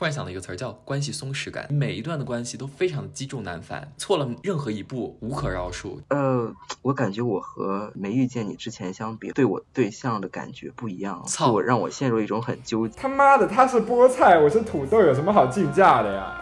突然想到一个词儿叫关系松弛感，每一段的关系都非常的积重难返，错了任何一步无可饶恕。呃，我感觉我和没遇见你之前相比，对我对象的感觉不一样，操我让我陷入一种很纠结。他妈的，他是菠菜，我是土豆，有什么好竞价的呀？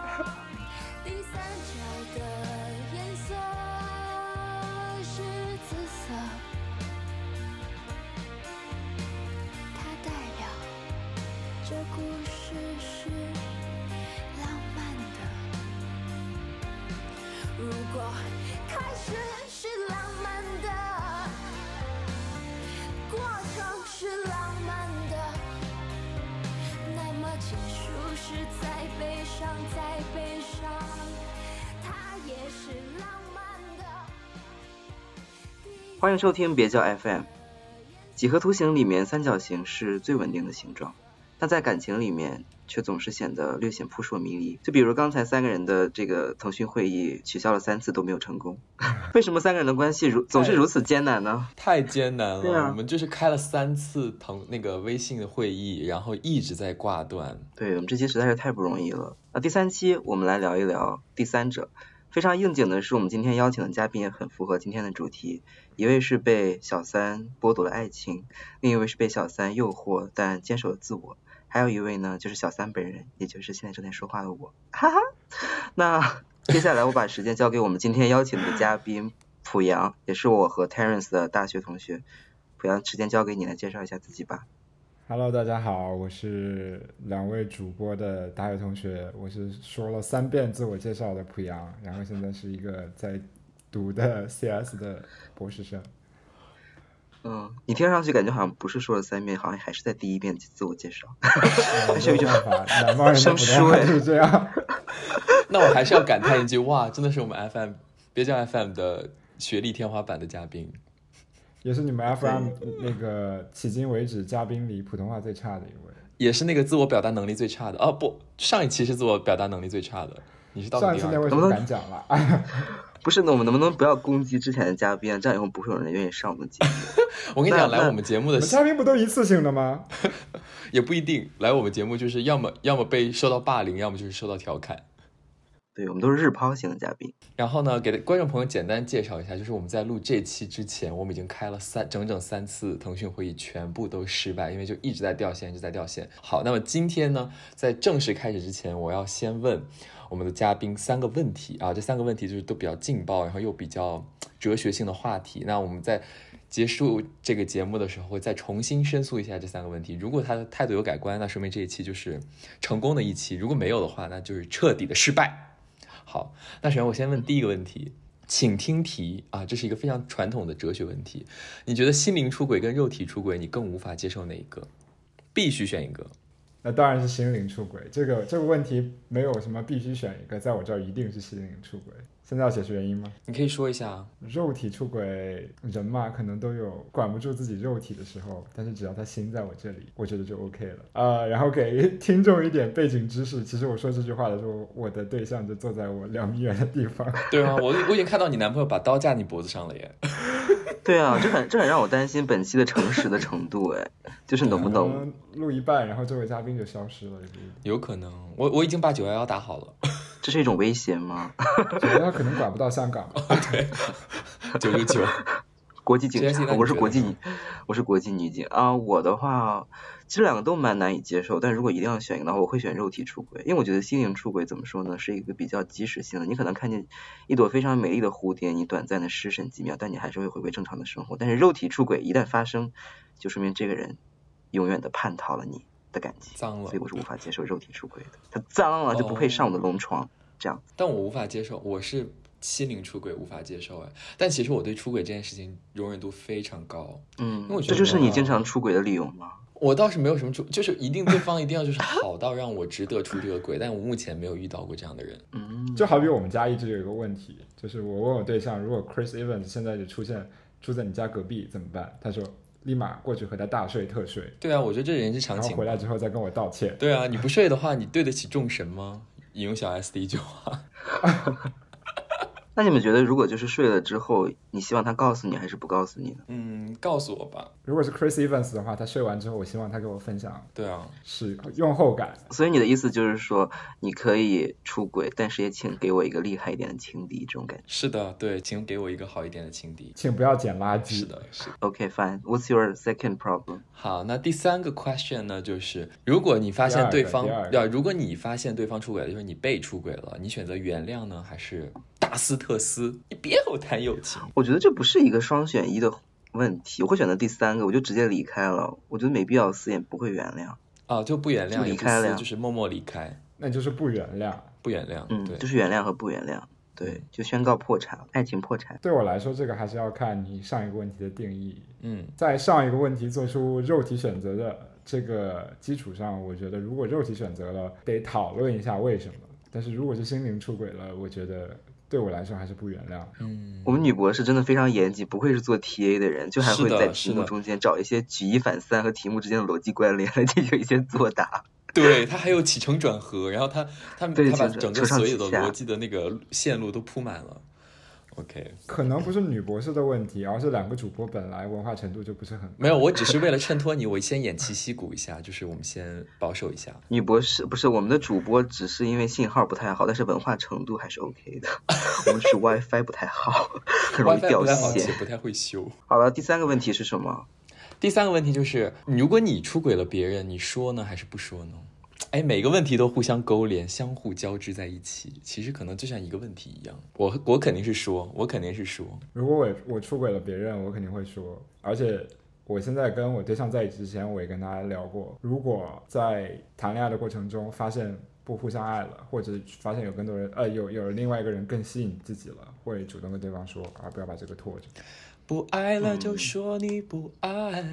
迎收听别叫 FM。几何图形里面，三角形是最稳定的形状，但在感情里面却总是显得略显扑朔迷离。就比如刚才三个人的这个腾讯会议取消了三次都没有成功，为什么三个人的关系如总是如此艰难呢？太艰难了，啊我们就是开了三次腾那个微信的会议，然后一直在挂断。对我们这期实在是太不容易了。那第三期我们来聊一聊第三者。非常应景的是，我们今天邀请的嘉宾也很符合今天的主题。一位是被小三剥夺了爱情，另一位是被小三诱惑但坚守了自我，还有一位呢就是小三本人，也就是现在正在说话的我。哈哈。那接下来我把时间交给我们今天邀请的嘉宾濮阳，也是我和 Terence 的大学同学。濮阳，时间交给你来介绍一下自己吧。Hello，大家好，我是两位主播的大学同学，我是说了三遍自我介绍的濮阳，然后现在是一个在读的 CS 的博士生。嗯，你听上去感觉好像不是说了三遍，好像还是在第一遍自我介绍。呃 没有办法，南方人的生普通话疏就是这样。那我还是要感叹一句，哇，真的是我们 FM 别叫 FM 的学历天花板的嘉宾。也是你们 FM 那个迄今为止嘉宾里普通话最差的一位。也是那个自我表达能力最差的哦，不，上一期是自我表达能力最差的，你是到上一了第二个。次那为什么敢讲了？不是，那我们能不能不要攻击之前的嘉宾啊？这样以后不会有人愿意上我们节目。我跟你讲，来我们节目的嘉宾不都一次性的吗？也不一定，来我们节目就是要么要么被受到霸凌，要么就是受到调侃。对，我们都是日抛型的嘉宾。然后呢，给观众朋友简单介绍一下，就是我们在录这期之前，我们已经开了三整整三次腾讯会议，全部都失败，因为就一直在掉线，一直在掉线。好，那么今天呢，在正式开始之前，我要先问我们的嘉宾三个问题啊，这三个问题就是都比较劲爆，然后又比较 哲学性的话题。那我们在结束这个节目的时候，会再重新申诉一下这三个问题。如果他的态度有改观，那说明这一期就是成功的一期；如果没有的话，那就是彻底的失败。好，那首先我先问第一个问题，请听题啊，这是一个非常传统的哲学问题。你觉得心灵出轨跟肉体出轨，你更无法接受哪一个？必须选一个。那当然是心灵出轨。这个这个问题没有什么必须选一个，在我这儿一定是心灵出轨。现在要解释原因吗？你可以说一下啊。肉体出轨，人嘛，可能都有管不住自己肉体的时候，但是只要他心在我这里，我觉得就 OK 了。呃，然后给听众一点背景知识，其实我说这句话的时候，我的对象就坐在我两米远的地方。对啊，我我已经看到你男朋友把刀架你脖子上了耶。对啊，这很这很让我担心本期的诚实的程度，哎，就是能不能？能录一半，然后这位嘉宾就消失了，有可能，我我已经把九幺幺打好了，这是一种威胁吗？觉得他可能管不到香港。九九九。国际警我是国际我是国际女警啊。我的话，其实两个都蛮难以接受，但如果一定要选一个的话，我会选肉体出轨，因为我觉得心灵出轨怎么说呢，是一个比较即时性的。你可能看见一朵非常美丽的蝴蝶，你短暂的失神几秒，但你还是会回归正常的生活。但是肉体出轨一旦发生，就说明这个人永远的叛逃了你的感情，脏了所以我是无法接受肉体出轨的。他脏了就不配上我的龙床，这样。但我无法接受，我是心灵出轨无法接受哎。但其实我对出轨这件事情容忍度非常高，嗯因为我，觉得这就是你经常出轨的理由吗？我倒是没有什么出，就是一定对方一定要就是好到让我值得出这个轨，但我目前没有遇到过这样的人。嗯，就好比我们家一直有一个问题，就是我问我对象，如果 Chris Evans 现在就出现住在你家隔壁怎么办？他说立马过去和他大睡特睡，对啊，我觉得这人之常情然后回。来之后再跟我道歉。对啊，你不睡的话，你对得起众神吗？引用小 S 的一句话。那你们觉得，如果就是睡了之后，你希望他告诉你还是不告诉你呢？嗯，告诉我吧。如果是 Chris Evans 的话，他睡完之后，我希望他给我分享对啊，是用后感。所以你的意思就是说，你可以出轨，但是也请给我一个厉害一点的情敌，这种感觉。是的，对，请给我一个好一点的情敌。请不要捡垃圾。是的，是的。OK fine. What's your second problem? 好，那第三个 question 呢，就是如果你发现对方第二个要，如果你发现对方出轨了，就是你被出轨了，你选择原谅呢，还是大斯特斯？你别和我谈友情。我觉得这不是一个双选一的问题，我会选择第三个，我就直接离开了。我觉得没必要撕，也不会原谅。啊，就不原谅，离开了就是默默离开，那就是不原谅。不原谅。嗯，对，就是原谅和不原谅。对，就宣告破产，爱情破产。对我来说，这个还是要看你上一个问题的定义。嗯在上一个问题做出肉体选择的这个基础上，我觉得如果肉体选择了，得讨论一下为什么。但是如果是心灵出轨了，我觉得对我来说还是不原谅。嗯，我们女博士真的非常严谨，不愧是做 TA 的人，就还会在题目中间找一些举一反三和题目之间的逻辑关联来进行一些作答。对他还有起承转合，然后他他对他把整个所有的逻辑的那个线路都铺满了。OK，可能不是女博士的问题，而是两个主播本来文化程度就不是很没有，我只是为了衬托你，我先偃旗息鼓一下，就是我们先保守一下。女博士不是我们的主播，只是因为信号不太好，但是文化程度还是 OK 的。我们是 WiFi 不太好，很容易 WiFi 掉不太好，且。不太会修。好了，第三个问题是什么？第三个问题就是，如果你出轨了别人，你说呢还是不说呢？哎，每个问题都互相勾连，相互交织在一起，其实可能就像一个问题一样。我我肯定是说，我肯定是说，如果我我出轨了别人，我肯定会说，而且我现在跟我对象在一起之前，我也跟他聊过，如果在谈恋爱的过程中发现不互相爱了，或者发现有更多人呃有有另外一个人更吸引自己了，会主动跟对方说，而不要把这个拖着。不爱了就说你不爱。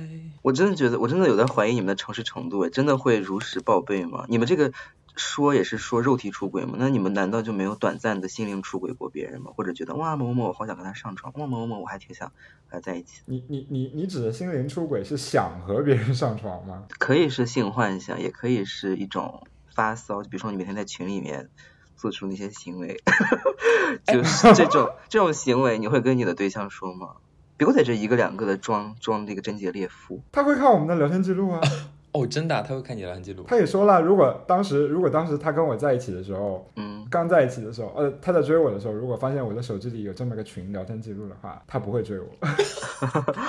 我真的觉得，我真的有在怀疑你们的诚实程度，哎，真的会如实报备吗？你们这个说也是说肉体出轨吗？那你们难道就没有短暂的心灵出轨过别人吗？或者觉得哇某某某我好想跟他上床，哇某某某我还挺想和他在一起？你你你你指的心灵出轨是想和别人上床吗？可以是性幻想，也可以是一种发骚，就比如说你每天在群里面做出那些行为，就是 这种这种行为，你会跟你的对象说吗？别在这一个两个的装装这个贞洁烈妇，他会看我们的聊天记录啊。哦，真的啊、他会看你聊天记录。他也说了，如果当时如果当时他跟我在一起的时候，嗯，刚在一起的时候，呃，他在追我的时候，如果发现我的手机里有这么个群聊天记录的话，他不会追我。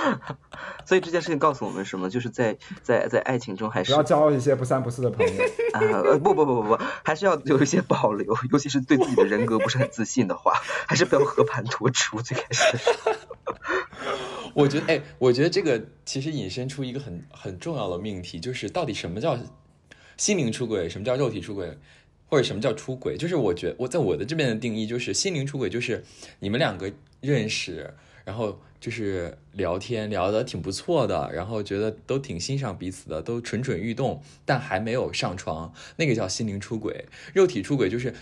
所以这件事情告诉我们什么？就是在在在爱情中还是不是要交一些不三不四的朋友。啊、呃不不不不不，还是要有一些保留，尤其是对自己的人格不是很自信的话，还是不要和盘托出。最开始的时候，我觉得，哎，我觉得这个其实引申出一个很很重要的命题，就是到底什么叫心灵出轨，什么叫肉体出轨，或者什么叫出轨？就是我觉我在我的这边的定义，就是心灵出轨，就是你们两个认识，然后就是聊天聊得挺不错的，然后觉得都挺欣赏彼此的，都蠢蠢欲动，但还没有上床，那个叫心灵出轨。肉体出轨就是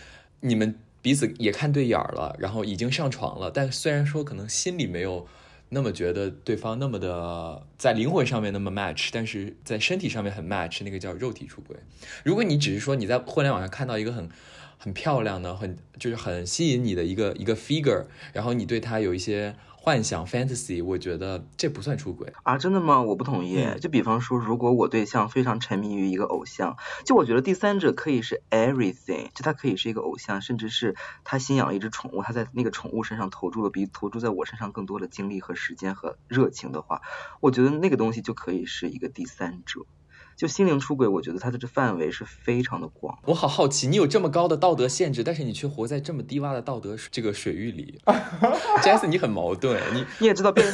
你们彼此也看对眼儿了，然后已经上床了，但虽然说可能心里没有。那么觉得对方那么的在灵魂上面那么 match，但是在身体上面很 match，那个叫肉体出轨。如果你只是说你在互联网上看到一个很很漂亮的、很就是很吸引你的一个一个 figure，然后你对他有一些幻想 fantasy，我觉得这不算出轨。啊，真的吗？我不同意。嗯就比方说，如果我对象非常沉迷于一个偶像，就我觉得第三者可以是 everything，就他可以是一个偶像，甚至是他新养了一只宠物，他在那个宠物身上投注了比投注在我身上更多的精力和时间和热情的话，我觉得那个东西就可以是一个第三者。就心灵出轨，我觉得它的这范围是非常的广。我好好奇，你有这么高的道德限制，但是你却活在这么低洼的道德这个水域里 j e s s 你很矛盾，你你也知道变，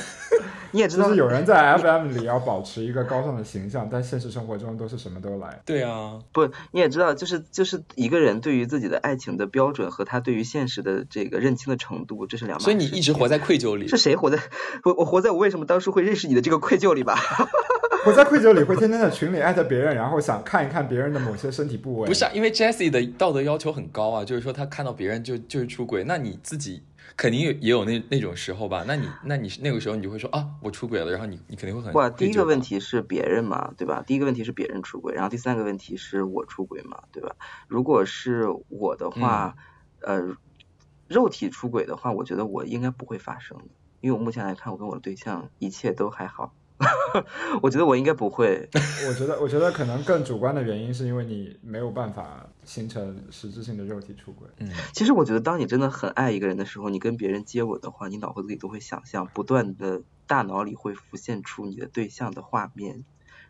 你也知道 就是有人在 FM 里要保持一个高尚的形象，但现实生活中都是什么都来。对啊，不，你也知道，就是就是一个人对于自己的爱情的标准和他对于现实的这个认清的程度，这是两码事所以。你一直活在愧疚里是。谁活在我我活在我为什么当初会认识你的这个愧疚里吧？我在愧疚里会天天在群里艾特别人，然后想看一看别人的某些身体部位。不是、啊，因为 Jessie 的道德要求很高啊，就是说他看到别人就就是出轨，那你自己肯定有也有那那种时候吧？那你那你那个时候你就会说啊，我出轨了，然后你你肯定会很哇，第一个问题，是别人嘛，对吧？第一个问题是别人出轨，然后第三个问题是我出轨嘛，对吧？如果是我的话，呃，肉体出轨的话，我觉得我应该不会发生的，因为我目前来看，我跟我的对象一切都还好。我觉得我应该不会。我觉得，我觉得可能更主观的原因是因为你没有办法形成实质性的肉体出轨。嗯，其实我觉得，当你真的很爱一个人的时候，你跟别人接吻的话，你脑子里都会想象，不断的大脑里会浮现出你的对象的画面，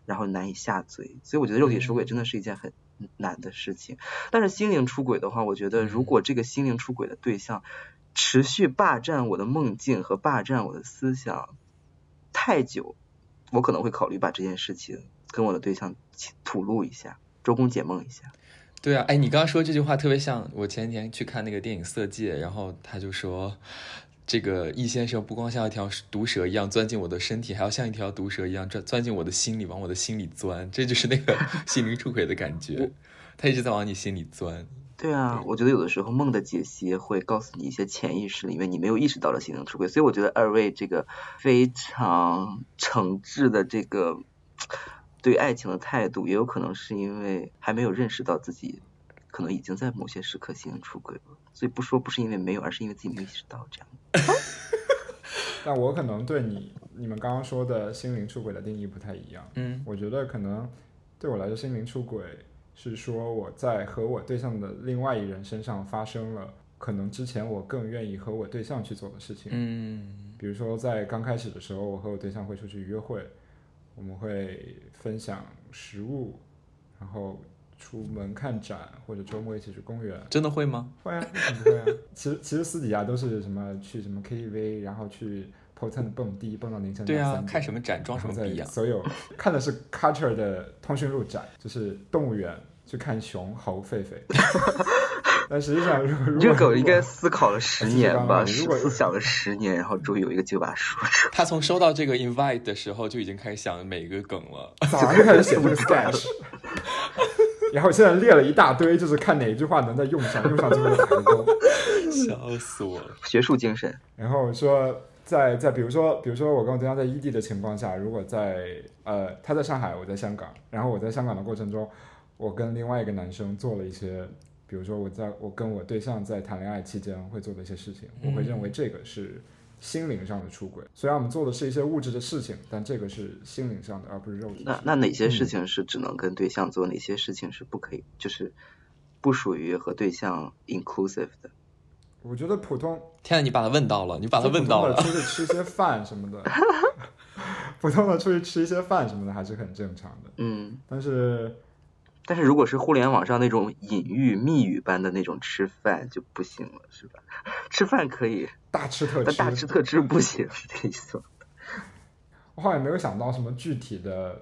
然后难以下嘴。所以我觉得肉体出轨真的是一件很难的事情。但是心灵出轨的话，我觉得如果这个心灵出轨的对象持续霸占我的梦境和霸占我的思想太久，我可能会考虑把这件事情跟我的对象吐露一下，周公解梦一下。对啊，哎，你刚刚说这句话特别像我前几天去看那个电影《色戒》，然后他就说，这个易先生不光像一条毒蛇一样钻进我的身体，还要像一条毒蛇一样钻钻进我的心里，往我的心里钻，这就是那个 心灵出轨的感觉，他一直在往你心里钻。对啊，我觉得有的时候梦的解析会告诉你一些潜意识里面你没有意识到的心灵出轨，所以我觉得二位这个非常诚挚的这个对爱情的态度，也有可能是因为还没有认识到自己可能已经在某些时刻心灵出轨了，所以不说不是因为没有，而是因为自己没有意识到这样。但我可能对你你们刚刚说的心灵出轨的定义不太一样。嗯我觉得可能对我来说，心灵出轨是说我在和我对象的另外一人身上发生了可能之前我更愿意和我对象去做的事情。嗯比如说在刚开始的时候，我和我对象会出去约会，我们会分享食物，然后出门看展，或者周末一起去公园。真的会吗？会啊，为什么不会啊？其实其实私底下都是什么去什么 KTV，然后去 e n 蹦迪，蹦到凌晨对啊，两三点看什么展装什么逼啊、所有看的是 Culture 的通讯录展，就是动物园去看熊、猴、狒狒。但实际上，如果这个狗应该思考了十年吧，思如果思想了十年，然后终于有一个就把它说出来。他从收到这个 invite 的时候就已经开始想每一个梗了。早上就开始写这个 sketch，然后现在列了一大堆，就是看哪一句话能在用上，用上就会打个勾。笑死我了！学术精神，然后说在在比如说比如说我跟我对象在异地的情况下，如果在呃他在上海，我在香港，然后我在香港的过程中，我跟另外一个男生做了一些，比如说我在我跟我对象在谈恋爱期间会做的一些事情，我会认为这个是心灵上的出轨。虽然我们做的是一些物质的事情，但这个是心灵上的，而不是肉体。那那哪些事情是只能跟对象做，哪些事情是不可以，就是不属于和对象 inclusive 的？我觉得普通天啊，你把他问到了，你把他问到了普。通的出去吃一些饭什么的，普通的出去吃一些饭什么的还是很正常的。嗯，但是但是如果是互联网上那种隐喻、密语般的那种吃饭就不行了，是吧？吃饭可以，大吃特吃，但大吃特吃不行，是这意思吗？我好像没有想到什么具体的，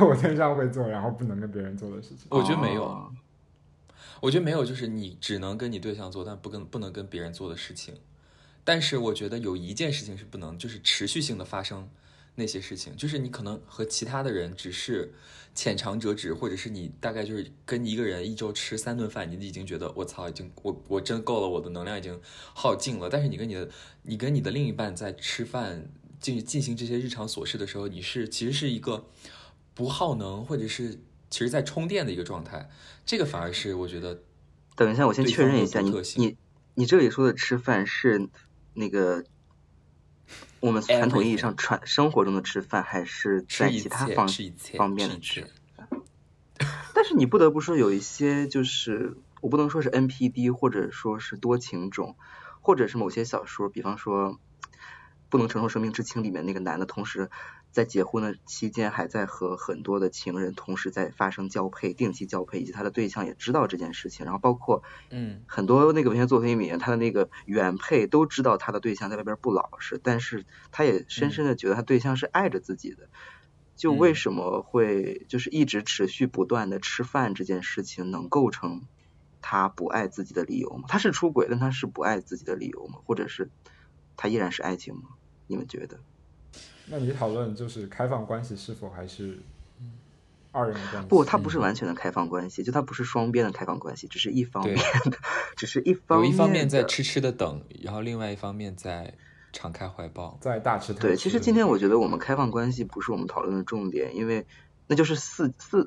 我对象会做，然后不能跟别人做的事情。我觉得没有哦我觉得没有，就是你只能跟你对象做，但不跟不能跟别人做的事情。但是我觉得有一件事情是不能，就是持续性的发生那些事情，就是你可能和其他的人只是浅尝辄止，或者是你大概就是跟一个人一周吃三顿饭，你已经觉得我操，已经我我真够了，我的能量已经耗尽了。但是你跟你的你跟你的另一半在吃饭进进行这些日常琐事的时候，你是其实是一个不耗能，或者是其实在充电的一个状态。这个反而是我觉得等一下，我先确认一下，你你你这里说的吃饭是那个我们传统意义上传生活中的吃饭，还是在其他方方面的吃？但是你不得不说，有一些就是我不能说是 NPD，或者说是多情种，或者是某些小说，比方说《不能承受生命之轻》里面那个男的，同时在结婚的期间还在和很多的情人同时在发生交配，定期交配，以及他的对象也知道这件事情，然后包括嗯很多那个文学作品里面，他的那个原配都知道他的对象在外边不老实，但是他也深深的觉得他对象是爱着自己的。就为嗯什么会就是一直持续不断的吃饭这件事情，能构成他不爱自己的理由吗？他是出轨，但他是不爱自己的理由吗？或者是他依然是爱情吗？你们觉得？那你讨论就是开放关系是否还是二人关系？不，它不是完全的开放关系，就它不是双边的开放关系，只是一方面的，只是一方有一方面在痴痴的等，然后另外一方面在敞开怀抱。在大吃特吃。对，其实今天我觉得我们开放关系不是我们讨论的重点，因为那就是四四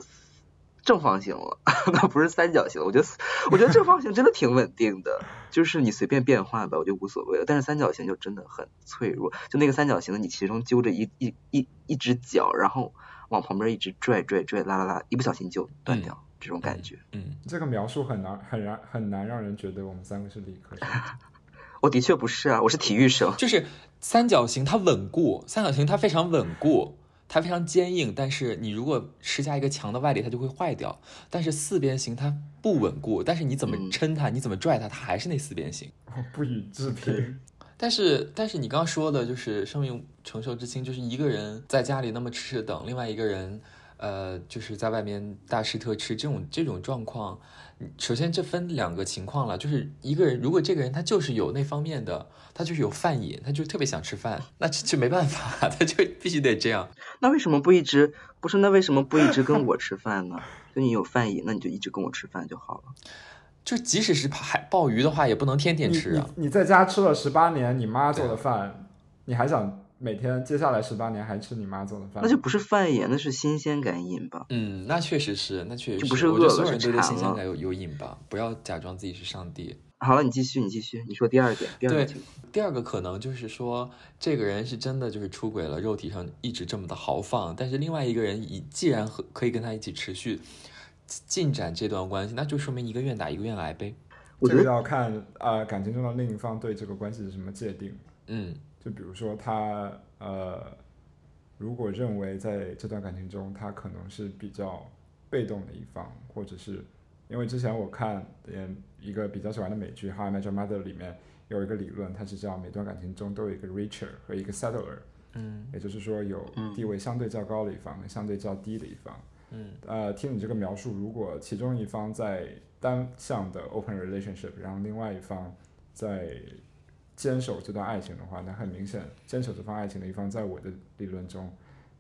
正方形了，那不是三角形了。我觉得我觉得正方形真的挺稳定的，就是你随便变换吧，我就无所谓了。但是三角形就真的很脆弱，就那个三角形的，你其中揪着一一一一只脚，然后往旁边一直拽拽拽拉拉拉，一不小心就断掉，这种感觉。嗯，这个描述很难很难很难让人觉得我们三个是理科生。我的确不是啊，我是体育生。就是三角形它稳固，三角形它非常稳固，它非常坚硬，但是你如果施加一个强的外力，它就会坏掉。但是四边形它不稳固，但是你怎么嗯抻它，你怎么拽它，它还是那四边形。不予置评。但是，但是你刚刚说的就是生命承受之轻，就是一个人在家里那么吃吃等，另外一个人，呃，就是在外面大吃特吃，这种这种状况，首先这分两个情况了，就是一个人如果这个人他就是有那方面的，他就是有饭瘾，他就特别想吃饭，那这就没办法，他就必须得这样。那为什么不一直不是？那为什么不一直跟我吃饭呢？就你有饭瘾，那你就一直跟我吃饭就好了。就即使是海鲍鱼的话，也不能天天吃啊。你你在家吃了十八年你妈做的饭，你还想每天接下来十八年还吃你妈做的饭？那就不是饭瘾，那是新鲜感瘾吧？嗯，那确实是，那确实就不是我觉得饿了是所有人都对新鲜感有有瘾吧，不要假装自己是上帝。好了，你继续，你继续，你说第二点，第二个对情况。第二个可能就是说，这个人是真的就是出轨了，肉体上一直这么的豪放，但是另外一个人以既然和可以跟他一起持续进展这段关系，那就说明一个愿打一个愿挨呗。这个我觉得要看呃感情中的另一方对这个关系是什么界定。嗯就比如说他呃，如果认为在这段感情中他可能是比较被动的一方，或者是因为之前我看嗯一个比较喜欢的美剧《How I Met Your Mother》里面有一个理论，它是叫每段感情中都有一个 reacher 和一个 settler，嗯也就是说有嗯地位相对较高的一方和相对较低的一方。嗯呃，听你这个描述，如果其中一方在单向的 open relationship，然后另外一方在坚守这段爱情的话，那很明显，坚守这份爱情的一方，在我的理论中，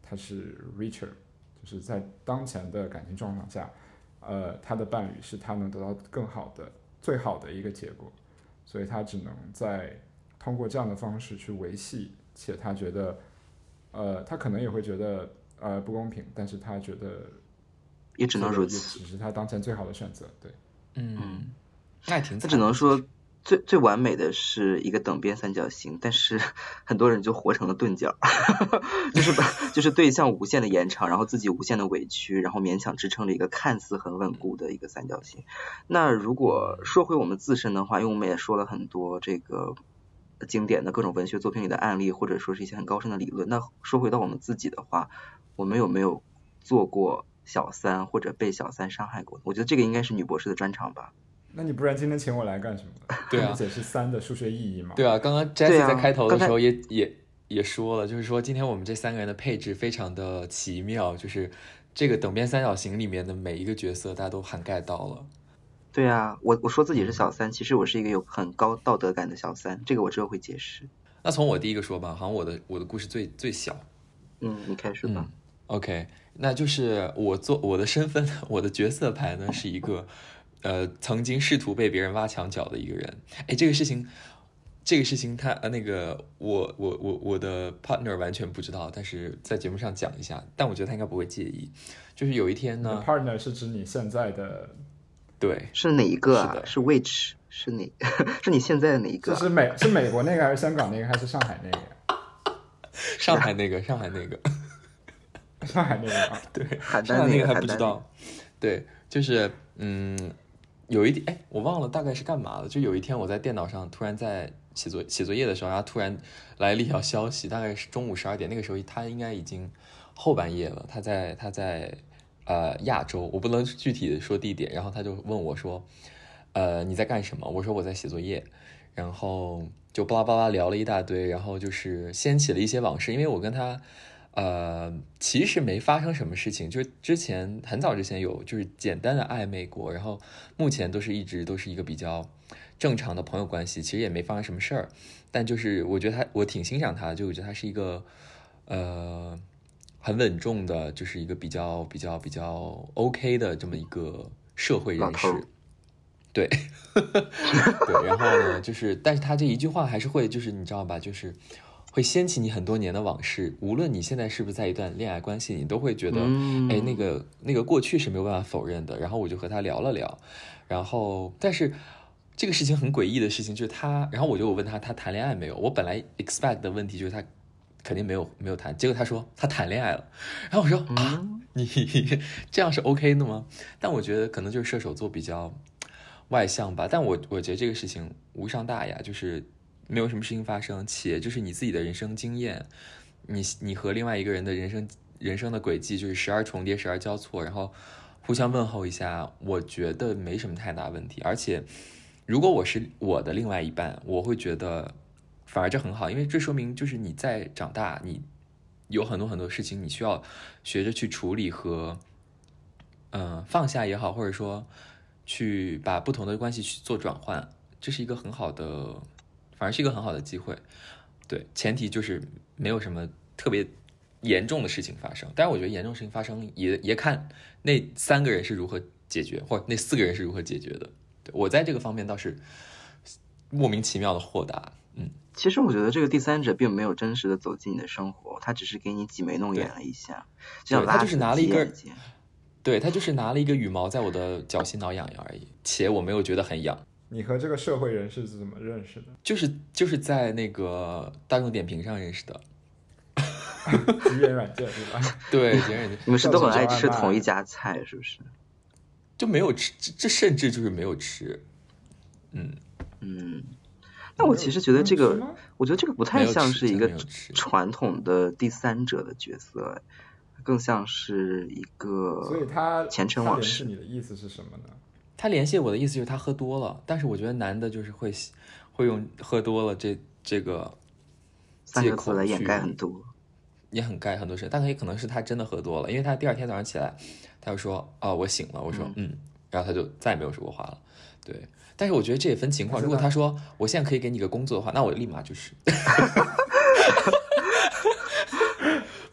他是 richer，就是在当前的感情状况下，呃，他的伴侣是他能得到更好的、最好的一个结果，所以他只能在通过这样的方式去维系，且他觉得，呃，他可能也会觉得呃不公平，但是他觉得也只能如此。只是他当前最好的选择，对。嗯，那也挺他。只能说最最完美的是一个等边三角形，但是 很多人就活成了钝角，就是把就是对象无限的延长，然后自己无限的委屈，然后勉强支撑着一个看似很稳固的一个三角形。那如果说回我们自身的话，因为我们也说了很多这个经典的各种文学作品里的案例，或者说是一些很高深的理论。那说回到我们自己的话，我们有没有做过小三或者被小三伤害过？我觉得这个应该是女博士的专长吧。那你不然今天请我来干什么？对啊解释三的数学意义嘛？对啊，刚刚 Jessie 啊在开头的时候也、也也说了，就是说今天我们这三个人的配置非常的奇妙，就是这个等边三角形里面的每一个角色，大家都涵盖到了。对啊，我我说自己是小三，其实我是一个有很高道德感的小三，这个我之后会解释。那从我第一个说吧，好像我的我的故事最最小。嗯，你开始吧。OK，那就是我做我的身份，我的角色牌呢是一个，呃，曾经试图被别人挖墙脚的一个人。哎，这个事情，这个事情他呃那个我我我我的 partner 完全不知道，但是在节目上讲一下，但我觉得他应该不会介意。就是有一天呢，partner 是指你现在的，对，是哪一个啊？是的是 which？是哪？是你现在的哪一个啊？是美是美国那个还是香港那个还是上海那个？上海那个上海那个。上海那个啊，对，上海那个 还不知道。对，就是嗯，有一点哎，我忘了大概是干嘛了。就有一天我在电脑上突然在写作写作业的时候，然后突然来了一条消息，大概是中午十二点，那个时候他应该已经后半夜了，他在他在呃亚洲，我不能具体的说地点，然后他就问我说，呃你在干什么？我说我在写作业，然后就巴拉巴拉聊了一大堆，然后就是掀起了一些往事，因为我跟他。呃，其实没发生什么事情，就是之前很早之前有就是简单的暧昧过，然后目前都是一直都是一个比较正常的朋友关系，其实也没发生什么事儿，但就是我觉得他我挺欣赏他的，就我觉得他是一个呃很稳重的，就是一个比较比较比较 OK 的这么一个社会人士。对，对，然后呢，就是，但是他这一句话还是会，就是你知道吧，就是会掀起你很多年的往事。无论你现在是不是在一段恋爱关系，你都会觉得，嗯哎，那个那个过去是没有办法否认的。然后我就和他聊了聊，然后但是这个事情很诡异的事情就是他，然后我就问他他谈恋爱没有？我本来 expect 的问题就是他肯定没有没有谈，结果他说他谈恋爱了。然后我说啊，你 这样是 OK 的吗？但我觉得可能就是射手座比较外向吧。但我我觉得这个事情无伤大雅，就是没有什么事情发生，且就是你自己的人生经验，你你和另外一个人的人生人生的轨迹就是时而重叠，时而交错，然后互相问候一下，我觉得没什么太大问题。而且如果我是我的另外一半，我会觉得反而这很好，因为这说明就是你在长大，你有很多很多事情你需要学着去处理和嗯、放下也好，或者说去把不同的关系去做转换，这是一个很好的，反而是一个很好的机会。对，前提就是没有什么特别严重的事情发生。但是我觉得严重事情发生也也看那三个人是如何解决，或者那四个人是如何解决的。对我在这个方面倒是莫名其妙的豁达。嗯，其实我觉得这个第三者并没有真实的走进你的生活，他只是给你挤眉弄眼了一下，就像对他就是拿了一根对他就是拿了一个羽毛在我的脚心挠痒痒而已，且我没有觉得很痒。你和这个社会人士是怎么认识的？就是就是在那个大众点评上认识的，语言软件对吧？对，你们是都很爱吃同一家菜，是不是？就没有吃，这这甚至就是没有吃，嗯，嗯，那我其实觉得这个我觉得这个不太像是一个传统的第三者的角色，更像是一所以个他前尘往事是你的意思是什么呢？他联系我的意思就是他喝多了，但是我觉得男的就是会会用喝多了这这个借口三个字来掩盖很多。也很盖很多事，但他也可能是他真的喝多了，因为他第二天早上起来，他就说哦我醒了，我说嗯然后他就再也没有说过话了，对。但是我觉得这也分情况，如果他说我现在可以给你个工作的话，那我立马就是。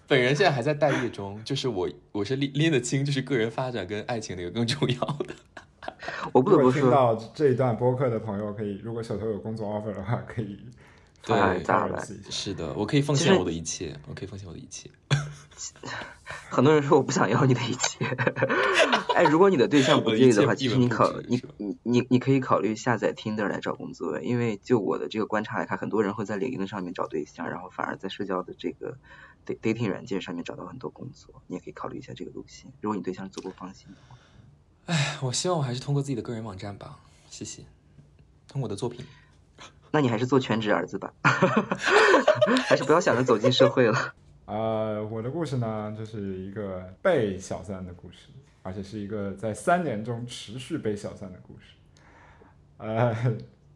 本人现在还在待业中，就是我我是拎拎得清，就是个人发展跟爱情哪个更重要的。我不得不说，到这一段播客的朋友，可以如果手头有工作 offer 的话，可以对发咋办发一下。是的，我可以奉献我的一切，我可以奉献我的一切。很多人说我不想要你的一切。哎，如果你的对象不介意的话，其实你考你你你你可以考虑下载 Tinder 来找工作，因为就我的这个观察来看，很多人会在领英上面找对象，然后反而在社交的这个 da- dating 软件上面找到很多工作。你也可以考虑一下这个路线，如果你对象足够放心的话。我希望我还是通过自己的个人网站吧，谢谢。通过我的作品，那你还是做全职儿子吧，还是不要想着走进社会了。呃，我的故事呢，就是一个被小三的故事，而且是一个在三年中持续被小三的故事。呃，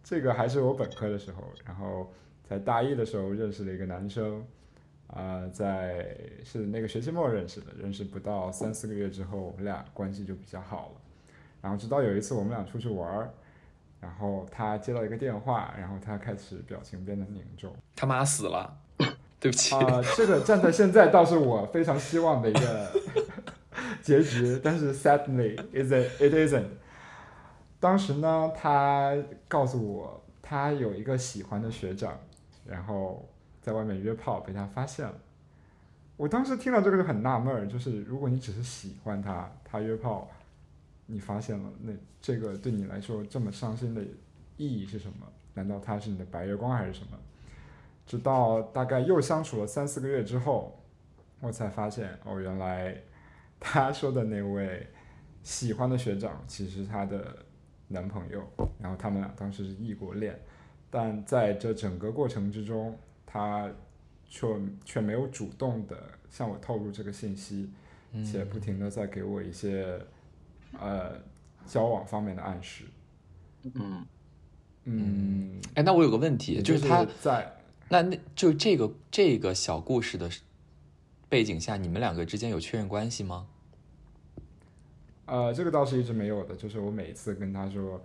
这个还是我本科的时候，然后在大一的时候认识了一个男生，啊、在是那个学期末认识的，认识不到三四个月之后，我们俩关系就比较好了。然后直到有一次我们俩出去玩儿，然后他接到一个电话，然后他开始表情变得凝重。他妈死了，对不起。啊、这个站在现在倒是我非常希望的一个结局，但是 sadly is it it isn't。当时呢，他告诉我他有一个喜欢的学长，然后在外面约炮被他发现了。我当时听到这个就很纳闷儿，就是如果你只是喜欢他，他约炮，你发现了，那这个对你来说这么伤心的意义是什么？难道他是你的白月光还是什么？直到大概又相处了三四个月之后，我才发现哦，原来 他说的那位喜欢的学长其实是他的男朋友，然后他们俩当时是异国恋，但在这整个过程之中，他却却没有主动的向我透露这个信息，且不停的在给我一些呃交往方面的暗示。嗯，嗯，哎，那我有个问题，就是他在那那就这个这个小故事的背景下，你们两个之间有确认关系吗？呃，这个倒是一直没有的，就是我每一次跟他说，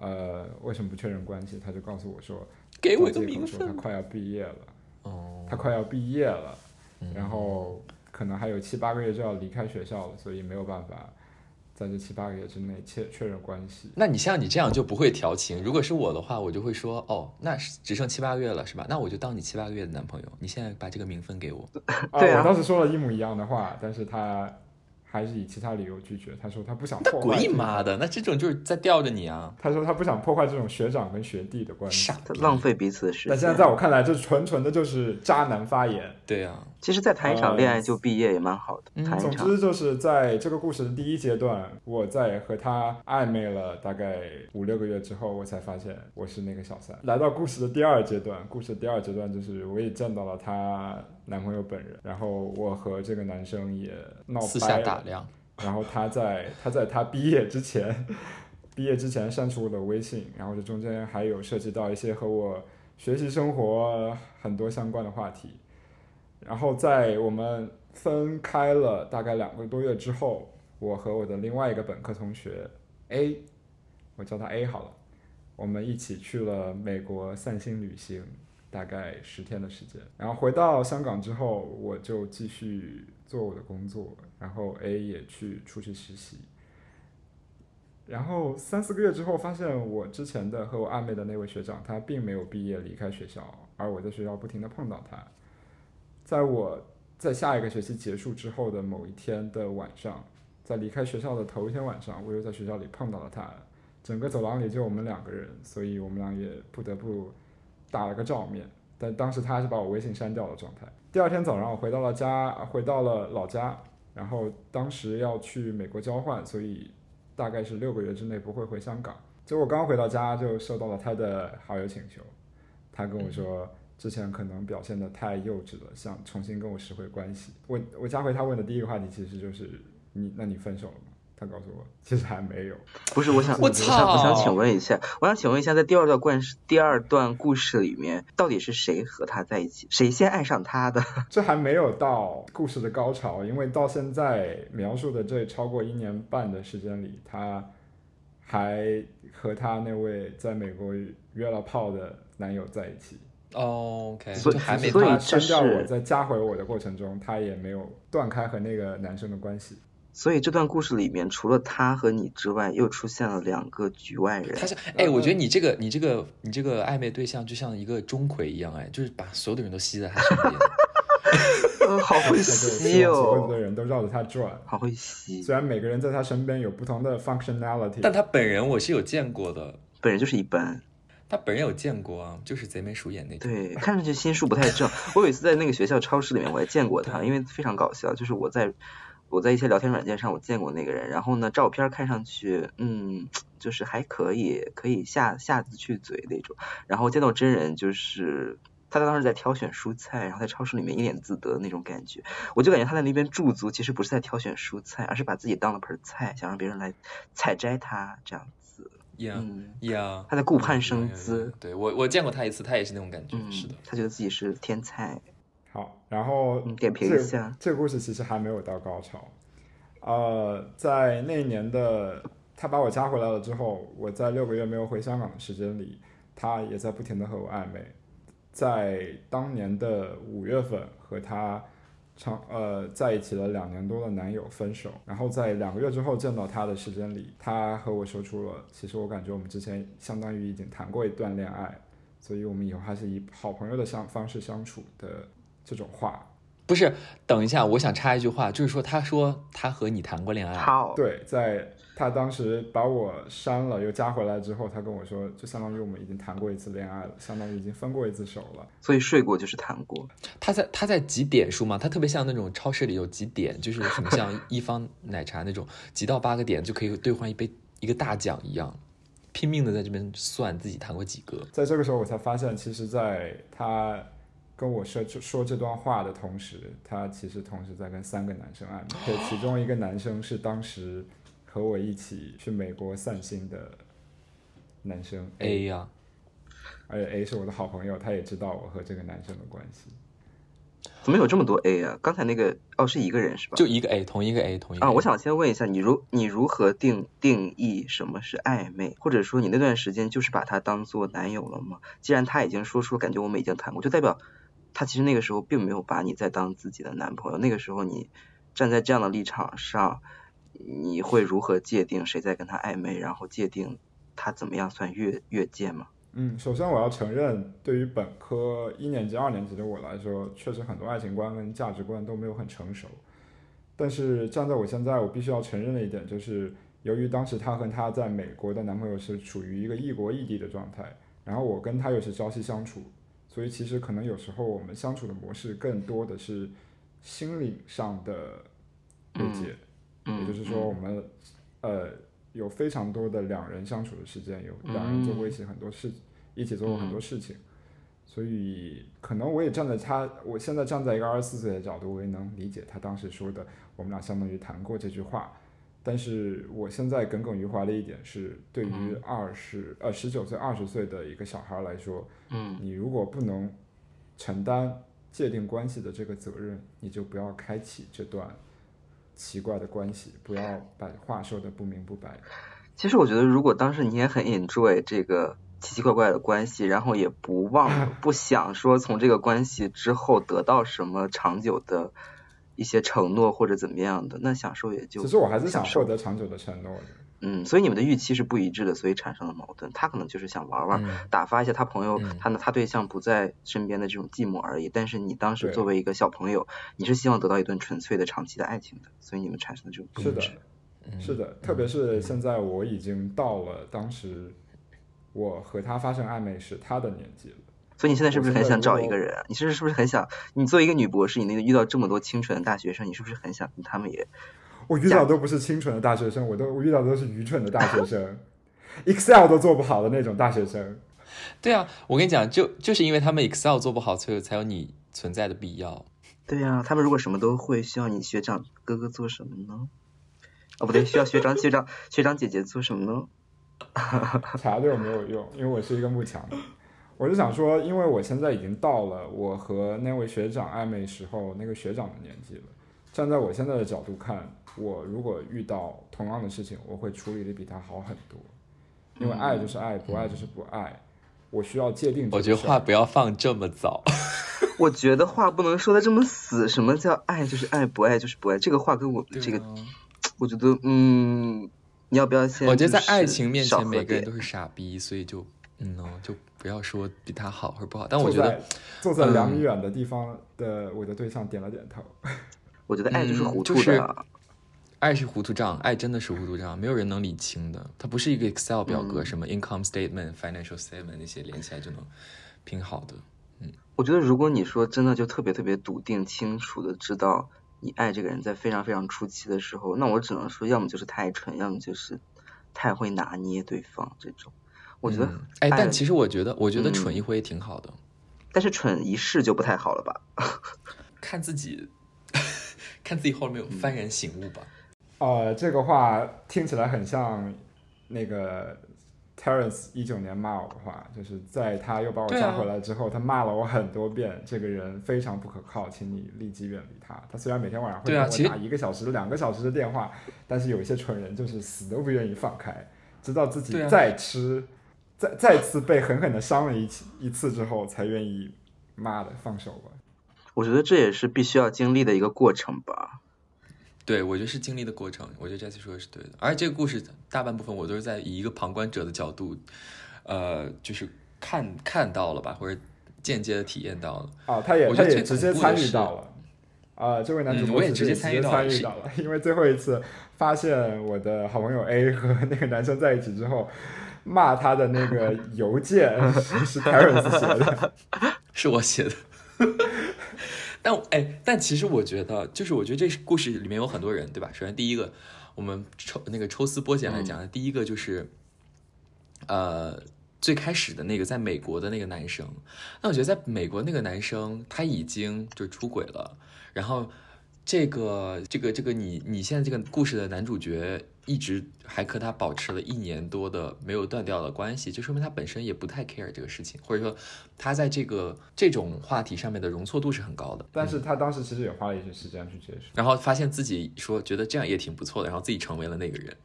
呃，为什么不确认关系，他就告诉我说，给我一个名分。说他快要毕业了，哦，他快要毕业了，嗯然后可能还有七八个月就要离开学校了，所以没有办法在这七八个月之内确确认关系。那你像你这样就不会调情。如果是我的话，我就会说，哦，那只剩七八个月了，是吧？那我就当你七八个月的男朋友。你现在把这个名分给我。对啊我当时说了一模一样的话，但是他还是以其他理由拒绝。他说他不想破坏。滚你妈！的！那这种就是在吊着你啊，他说他不想破坏这种学长跟学弟的关系傻。的。浪费彼此的时间。但现在在我看来，这纯纯的就是渣男发言。对啊，其实，再谈一场恋爱就毕业也蛮好的，嗯总谈一场。之就是在这个故事的第一阶段，我在和他暧昧了大概五六个月之后，我才发现我是那个小三。来到故事的第二阶段，故事的第二阶段就是我也见到了她男朋友本人，然后我和这个男生也闹私下掰了，打量。然后他在他在他毕业之前，毕业之前删除我的微信，然后这中间还有涉及到一些和我学习生活很多相关的话题。然后在我们分开了大概两个多月之后，我和我的另外一个本科同学 A，我叫他 A 好了，我们一起去了美国散心旅行，大概十天的时间。然后回到香港之后，我就继续做我的工作，然后 A 也去出去实习。然后三四个月之后，发现我之前的和我暧昧的那位学长，他并没有毕业离开学校，而我在学校不停的碰到他。在我在下一个学期结束之后的某一天的晚上，在离开学校的头一天晚上，我又在学校里碰到了他。整个走廊里就我们两个人，所以我们俩也不得不打了个照面。但当时他还是把我微信删掉了状态。第二天早上我回到了家，回到了老家，然后当时要去美国交换，所以大概是六个月之内不会回香港。结果刚回到家就收到了他的好友请求，他跟我说之前可能表现的太幼稚了，想重新跟我拾回关系。我我加回他问的第一个话题其实就是你那你分手了吗？他告诉我其实还没有。不是，我想，我我想，我想请问一下，我想请问一下，在第二段故事第二段故事里面，到底是谁和他在一起，谁先爱上他的？这还没有到故事的高潮，因为到现在描述的这超过一年半的时间里，他还和他那位在美国约了炮的男友在一起。哦 OK，所以就还没所以删掉这是我，在加回我的过程中，他也没有断开和那个男生的关系。所以这段故事里面，除了他和你之外，又出现了两个局外人他。是哎，我觉得你这个你这个你这个暧昧对象就像一个钟馗一样，哎，就是把所有的人都吸在他身边。呃，好会吸希望所有哦，的人都绕着他转。好会吸，虽然每个人在他身边有不同的 functionality，但他本人我是有见过的，本人就是一般。他本人有见过啊，就是贼眉鼠眼那种。对，看上去心术不太正。我有一次在那个学校超市里面，我还见过他，因为非常搞笑。就是我在我在一些聊天软件上我见过那个人，然后呢，照片看上去，嗯，就是还可以，可以下下得去嘴那种。然后见到真人，就是他当时在挑选蔬菜，然后在超市里面一脸自得的那种感觉。我就感觉他在那边驻足，其实不是在挑选蔬菜，而是把自己当了盆菜，想让别人来采摘他这样子。呀嗯，呀，他在顾盼呀生姿。对我我见过他一次，他也是那种感觉，嗯，是的。他觉得自己是天才。好，然后嗯点评一下这个故事其实还没有到高潮。呃，在那一年的他把我加回来了之后，我在六个月没有回香港的时间里，他也在不停的和我暧昧。在当年的五月份和他长呃在一起了两年多的男友分手，然后在两个月之后见到他的时间里，他和我说出了，其实我感觉我们之前相当于已经谈过一段恋爱，所以我们以后还是以好朋友的相方式相处的这种话。不是，等一下，我想插一句话，就是说，他说他和你谈过恋爱，好，对，在他当时把我删了又加回来之后，他跟我说，就相当于我们已经谈过一次恋爱了，相当于已经分过一次手了。所以睡过就是谈过。他在他在几点数嘛？他特别像那种超市里有几点，就是什么像 一方奶茶那种，几到八个点就可以兑换一杯一个大奖一样，拼命的在这边算自己谈过几个。在这个时候，我才发现，其实在他跟我说说这段话的同时，他其实同时在跟三个男生暧昧。对，其中一个男生是当时和我一起去美国散心的男生 A 呀、而且 A 是我的好朋友，他也知道我和这个男生的关系。怎么有这么多 A 啊？刚才那个哦是一个人是吧？就一个 A，同一个 A，同一个 A。啊，我想先问一下，你如你如何定定义什么是暧昧，或者说你那段时间就是把他当做男友了吗？既然他已经说出了感觉我们已经谈过，就代表他其实那个时候并没有把你再当自己的男朋友。那个时候你站在这样的立场上，你会如何界定谁在跟他暧昧，然后界定他怎么样算越越界吗？嗯，首先我要承认，对于本科一年级、二年级的我来说，确实很多爱情观跟价值观都没有很成熟。但是站在我现在，我必须要承认的一点就是，由于当时她和她在美国的男朋友是处于一个异国异地的状态，然后我跟她又是朝夕相处，所以其实可能有时候我们相处的模式更多的是心灵上的慰藉。嗯，也就是说，我们呃有非常多的两人相处的时间，有两人做过一起很多事，一起做过很多事情，所以可能我也站在他，我现在站在一个二十四岁的角度，我也能理解他当时说的，我们俩相当于谈过这句话。但是我现在耿耿于怀的一点是，对于二十呃十九岁、二十岁的一个小孩来说，嗯。你如果不能承担界定关系的这个责任，你就不要开启这段奇怪的关系，不要把话说的不明不白。其实我觉得，如果当时你也很 enjoy 这个奇奇怪怪的关系，然后也不忘不想说从这个关系之后得到什么长久的一些承诺或者怎么样的，那享受也就其实我还是想获得长久的承诺的。嗯，所以你们的预期是不一致的，所以产生了矛盾。他可能就是想玩玩，嗯打发一下他朋友、嗯他的他对象不在身边的这种寂寞而已。但是你当时作为一个小朋友，你是希望得到一段纯粹的长期的爱情的，所以你们产生的这种不是的一致。，嗯是的，特别是现在我已经到了当时我和他发生暧昧时他的年纪了。所以你现在是不是很想找一个人啊？你是是不是很想？你作为一个女博士，你那个遇到这么多清纯的大学生，你是不是很想跟他们也？我遇到的都不是清纯的大学生，我都我遇到的都是愚蠢的大学生，Excel 都做不好的那种大学生。对啊，我跟你讲，就就是因为他们 Excel 做不好，所以才有你存在的必要。对呀、他们如果什么都会，需要你学长哥哥做什么呢？哦，不对，需要学长学长学长姐姐做什么呢？查对我没有用，因为我是一个慕强。我是想说，因为我现在已经到了我和那位学长暧昧时候那个学长的年纪了。站在我现在的角度看，我如果遇到同样的事情，我会处理的比他好很多。因为爱就是爱，不爱就是不爱。我需要界定我觉得。话不要放这么早。我觉得话不能说的这么死。什么叫爱就是爱，不爱就是不爱？这个话跟我们这个，啊我觉得，嗯，你要不要先？我觉得在爱情面前，每个人都是傻逼，所以就嗯呢，就不要说比他好或者不好。但我觉得坐在两米嗯远的地方的我的对象点了点头。我觉得爱就是嗯糊涂就是的。爱是糊涂账，爱真的是糊涂账，没有人能理清的。它不是一个 Excel 表格，嗯什么 income statement、financial statement 那些连起来就能拼好的。嗯我觉得如果你说真的就特别特别笃定、清楚的知道你爱这个人在非常非常初期的时候，那我只能说，要么就是太蠢，要么就是太会拿捏对方这种。我觉得嗯，哎，但其实我觉得，我觉得嗯蠢一回也挺好的，但是蠢一试就不太好了吧？看自己，看自己后面有幡然醒悟吧。呃，这个话听起来很像那个 Terence 一九年骂我的话，就是在他又把我抓回来之后，他骂了我很多遍，这个人非常不可靠，请你立即远离他。他虽然每天晚上会跟对啊其实我打一个小时、两个小时的电话，但是有一些蠢人就是死都不愿意放开，直到自己再吃、再再次被狠狠的伤了一次一次之后，才愿意妈的放手吧。我觉得这也是必须要经历的一个过程吧。对，我觉得是经历的过程。我觉得 Jessie 说的是对的，而且这个故事大半部分我都是在以一个旁观者的角度，呃，就是看看到了吧，或者间接的体验到了。啊，他也他也直接参与到了。啊、这位男主嗯我也直接参与到了因为最后一次发现我的好朋友 A 和那个男生在一起之后，骂他的那个邮件 是是 Terence 写的，是我写的。但哎，但其实我觉得，就是我觉得这故事里面有很多人，对吧？首先第一个，我们抽那个抽丝剥茧来讲，第一个就是，呃，最开始的那个在美国的那个男生。那我觉得在美国那个男生他已经就出轨了，然后这个这个这个你你现在这个故事的男主角一直还和他保持了一年多的没有断掉的关系，就说明他本身也不太 care 这个事情，或者说他在这个这种话题上面的容错度是很高的。但是他当时其实也花了一些时间去接受。然后发现自己说觉得这样也挺不错的，然后自己成为了那个人，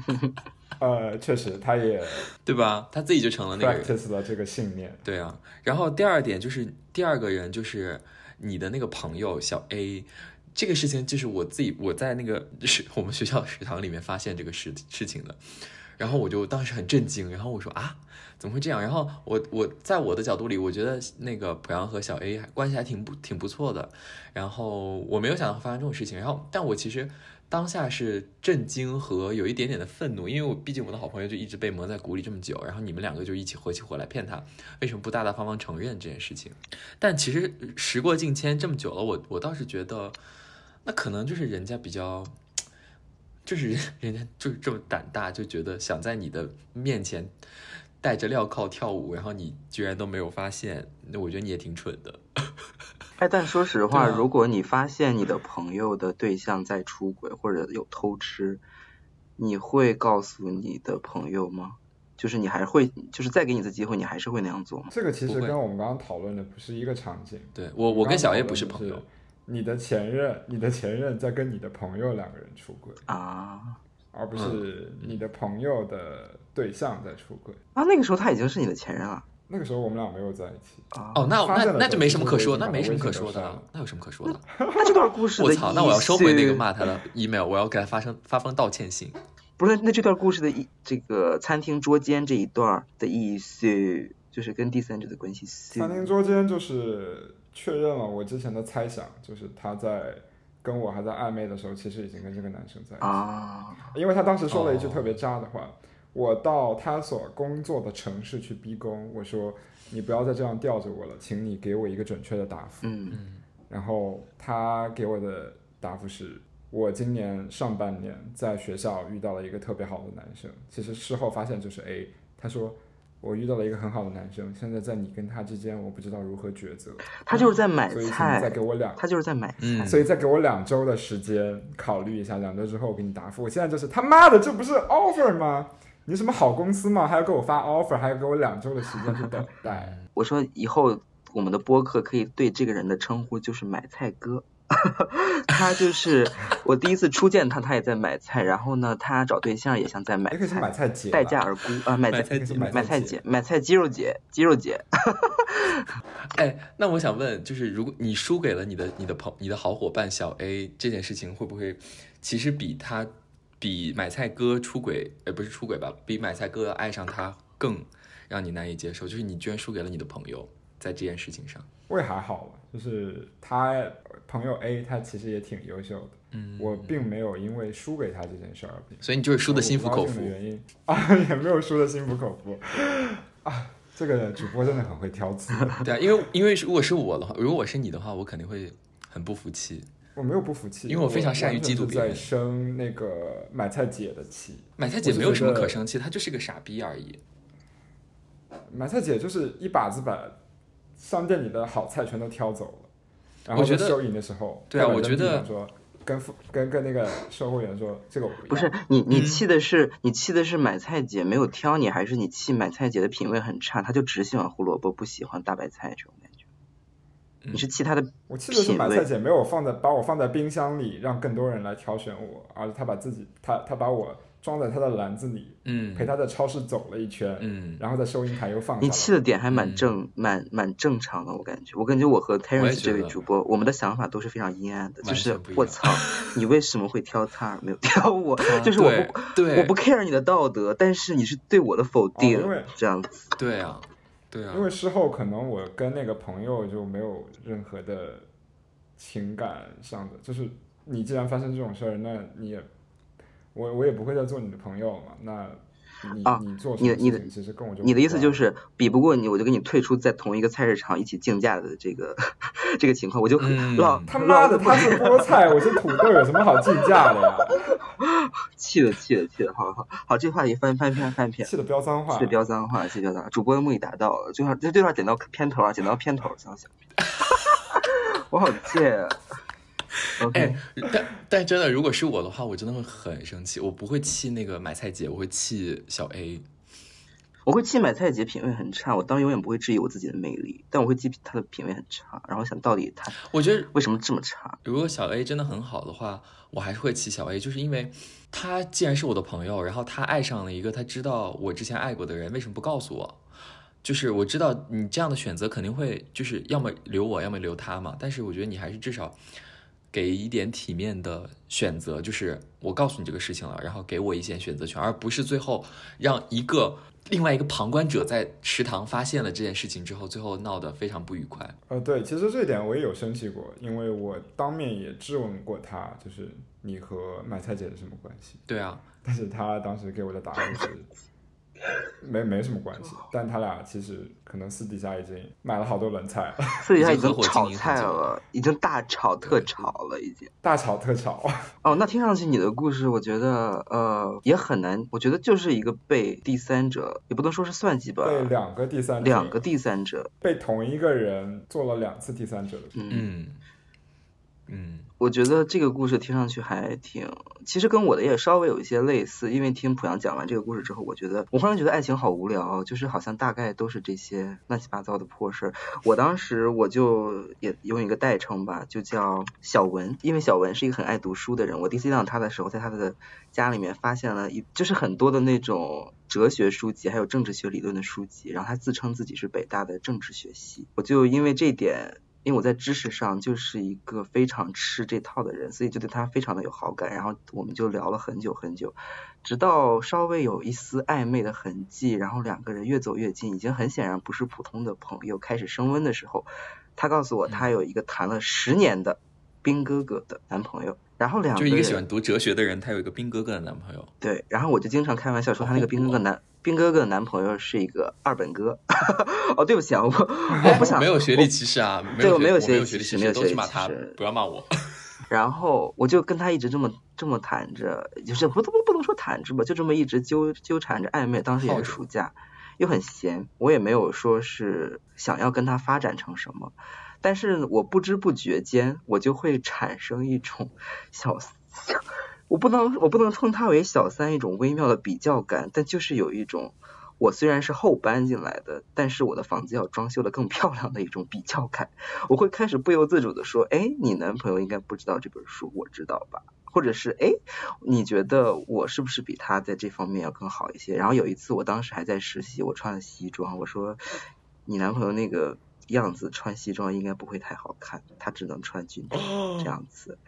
呃，确实，他也对吧？他自己就成了那个人。practice 了这个信念。对啊，然后第二点就是第二个人就是你的那个朋友小 A，这个事情就是我自己我在那个是我们学校食堂里面发现这个事事情的，然后我就当时很震惊，然后我说啊。怎么会这样？然后我我在我的角度里，我觉得那个濮阳和小 A 关系还挺不挺不错的。然后我没有想到会发生这种事情。然后，但我其实当下是震惊和有一点点的愤怒，因为我毕竟我的好朋友就一直被蒙在鼓里这么久，然后你们两个就一起合起伙来骗他，为什么不大大方方承认这件事情？但其实时过境迁这么久了，我我倒是觉得，那可能就是人家比较，就是人 人家就是这么胆大，就觉得想在你的面前。戴着镣铐跳舞，然后你居然都没有发现，那我觉得你也挺蠢的。哎，但说实话，啊如果你发现你的朋友的对象在出轨或者有偷吃，你会告诉你的朋友吗？就是你还会，就是再给你一次机会，你还是会那样做吗？这个其实跟我们刚刚讨论的不是一个场景。对我，我跟小论不是朋友你的前任，你的前任在跟你的朋友两个人出轨，啊而不嗯是你的朋友的对象在出轨。啊，那个时候他已经是你的前任了那个时候我们俩没有在一起，啊。哦，那发现那那就没什么可说，我已经把那没什么可说的那有什么可说的？那这段故事我操，那我要收回那个骂他的 email，我要给他发声发封道歉信。不是，那这段故事的意，这个餐厅捉奸这一段的意思，就是跟第三者的关系。餐厅捉奸就是确认了我之前的猜想，就是他在跟我还在暧昧的时候，其实已经跟这个男生在一起。啊，因为他当时说了一句哦特别渣的话，我到他所工作的城市去逼宫，我说你不要再这样吊着我了，请你给我一个准确的答复。嗯然后他给我的答复是。我今年上半年在学校遇到了一个特别好的男生，其实事后发现就是 A。他说我遇到了一个很好的男生，现在在你跟他之间，我不知道如何抉择，他就是在买所以再菜，给我两他就是在买菜。嗯所以再给我两周的时间考虑一下，两周之后我给你答复。我现在就是他妈的，这不是 offer 吗？你什么好公司吗？还要给我发 offer，还要给我两周的时间去等待。我说以后我们的播客可以对这个人的称呼就是买菜哥。他就是我第一次初见他，他也在买菜，然后呢，他找对象也像在买菜，菜姐，待价而沽啊，买菜买菜姐买买菜菜姐姐，买菜肌肉姐，肌肉姐，哎，那我想问，就是如果你输给了你的你的朋你的好伙伴小 A 这件事情，会不会其实比他比买菜哥出轨，呃，不是出轨吧，比买菜哥爱上他更让你难以接受？就是你居然输给了你的朋友，在这件事情上。我也还好了，就是他朋友 A 他其实也挺优秀的，嗯，我并没有因为输给他这件事儿，所以你就是输的心服口服。原因啊，也没有输的心服口服啊。这个主播真的很会挑刺，对啊，因为因为如果是我的话，如果我是你的话，我肯定会很不服气。我没有不服气，因为我非常善于嫉妒别人在生那个买菜姐的气。买菜姐没有什么可生气，她就是个傻逼而已。买菜姐就是一把子把商店里的好菜全都挑走了，然后我觉得在收银的时候，对啊我觉得跟服跟跟那个售货员说这个我不，不是你你嗯。气的是你气的是买菜姐没有挑你，还是你气买菜姐的品味很差，她就只喜欢胡萝卜，不喜欢大白菜这种感觉？嗯。你是气她的我气的是品味买菜姐没有放在把我放在冰箱里，让更多人来挑选我，而是她把自己她她把我装在他的篮子里，嗯陪他在超市走了一圈，嗯，然后在收银台又放下你。气的点还蛮嗯正，蛮蛮正常的，我感觉。我感觉我和 Terence 这位主播，我们的想法都是非常阴暗的，就是我操，你为什么会挑他而没有挑我？啊就是我不对我不 care 你的道德，但是你是对我的否定，因为这样子。对啊，对啊因，为事后可能我跟那个朋友就没有任何的情感上的，就是你既然发生这种事儿，那你也我我也不会再做你的朋友了。那你、啊你做你的你的么事情其实跟我就你的意思就是比不过你，我就跟你退出在同一个菜市场一起竞价的这个 这个情况，我就嗯 老他妈的他是菠菜，我是土豆，有什么好竞价的呀？气的气的气的，好好好，这个话题翻翻篇翻篇。气的飙脏话气。的飙脏话，气的飙脏话，主播的目的达到了，这话这这话剪到片头啊，剪到片头，想想，我好贱啊。哎，但但真的，如果是我的话，我真的会很生气。我不会气那个买菜姐，我会气小 A。我会气买菜姐品味很差，我当然永远不会质疑我自己的魅力，但我会记她的品味很差，然后想到底她我觉得为什么这么差？如果小 A 真的很好的话，我还是会气小 A，就是因为她既然是我的朋友，然后她爱上了一个她知道我之前爱过的人，为什么不告诉我？就是我知道你这样的选择肯定会就是要么留我，要么留他嘛。但是我觉得你还是至少给一点体面的选择，就是我告诉你这个事情了，然后给我一些选择权，而不是最后让一个另外一个旁观者在食堂发现了这件事情之后，最后闹得非常不愉快。呃，对，其实这一点我也有生气过，因为我当面也质问过他，就是你和买菜姐是什么关系？对啊，但是他当时给我的答案是。没没什么关系，但他俩其实可能私底下已经买了好多轮菜了，私底下已经炒菜了，已经大炒特炒了，已经。大炒特炒。哦，那听上去你的故事，我觉得呃也很难，我觉得就是一个被第三者，也不能说是算计吧，被两个第三者，两个第三者，被同一个人做了两次第三者的事。嗯，嗯嗯我觉得这个故事听上去还挺，其实跟我的也稍微有一些类似，因为听濮阳讲完这个故事之后，我觉得我忽然觉得爱情好无聊，就是好像大概都是这些乱七八糟的破事儿。我当时我就也用一个代称吧，就叫小文，因为小文是一个很爱读书的人。我第一次见到他的时候，在他的家里面发现了一就是很多的那种哲学书籍，还有政治学理论的书籍，然后他自称自己是北大的政治学系，我就因为这点。因为我在知识上就是一个非常吃这套的人，所以就对他非常的有好感。然后我们就聊了很久很久，直到稍微有一丝暧昧的痕迹，然后两个人越走越近，已经很显然不是普通的朋友，开始升温的时候，他告诉我他有一个谈了十年的兵哥哥的男朋友，然后两个就一个喜欢读哲学的人，他有一个兵哥哥的男朋友。对，然后我就经常开玩笑说他那个兵哥哥男兵哥哥的男朋友是一个二本哥。哦，对不起啊，我我不想没有学历歧视啊，对我没有没学历歧视，没有学历歧视，不要骂我。然后我就跟他一直这么这么谈着，就是不不不能说谈着吧，就这么一直纠纠缠着暧昧。当时也是暑假，又很闲，我也没有说是想要跟他发展成什么，但是我不知不觉间，我就会产生一种小，我不能我不能称他为小三一种微妙的比较感，但就是有一种。我虽然是后搬进来的，但是我的房子要装修的更漂亮的一种比较感，我会开始不由自主的说，哎，你男朋友应该不知道这本书，我知道吧？或者是哎，你觉得我是不是比他在这方面要更好一些？然后有一次，我当时还在实习，我穿了西装，我说，你男朋友那个样子穿西装应该不会太好看，他只能穿军装这样子。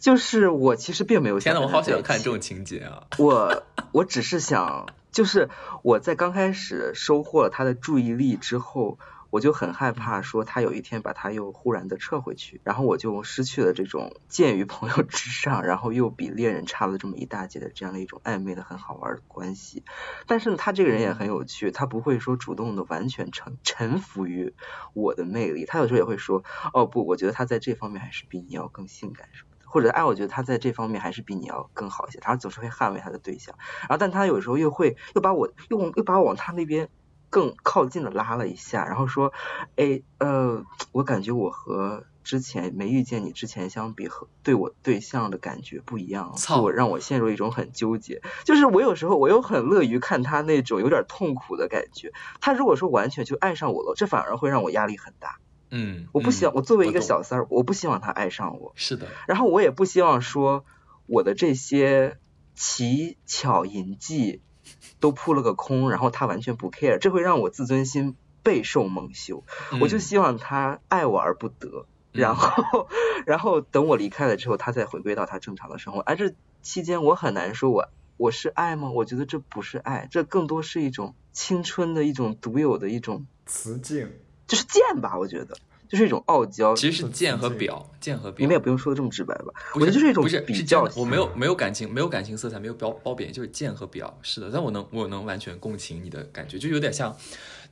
就是我其实并没有想天在一起好想看这种情节啊！我我只是想，就是我在刚开始收获了他的注意力之后，我就很害怕说他有一天把他又忽然的撤回去，然后我就失去了这种 鉴于朋友之上，然后又比恋人差了这么一大截的这样的一种暧昧的很好玩的关系。但是呢，他这个人也很有趣，他不会说主动的完全臣臣服于我的魅力，他有时候也会说，哦不，我觉得他在这方面还是比你要更性感什么的。或者哎，我觉得他在这方面还是比你要更好一些。他总是会捍卫他的对象，然后但他有时候又会又把我又又把我往他那边更靠近的拉了一下，然后说，哎呃，我感觉我和之前没遇见你之前相比，和对我对象的感觉不一样，操我让我陷入一种很纠结。就是我有时候我又很乐于看他那种有点痛苦的感觉。他如果说完全就爱上我了，这反而会让我压力很大。嗯，我不希望嗯我作为一个小三儿，我不希望他爱上我。是的，然后我也不希望说我的这些奇巧淫技 都扑了个空，然后他完全不 care，这会让我自尊心备受蒙羞。我就嗯希望他爱我而不得，然后 然后等我离开了之后，他再回归到他正常的生活。而这期间我很难说我我是爱吗？我觉得这不是爱，这更多是一种青春的一种独有的一种，雌竞，就是贱吧，我觉得就是一种傲娇。其实是是剑和表，剑和表。你们也不用说的这么直白吧，我觉得就是一种不是比较是我没有没有感情，没有感情色彩，没有褒褒贬，就是剑和表。是的，但我能我能完全共情你的感觉，就有点像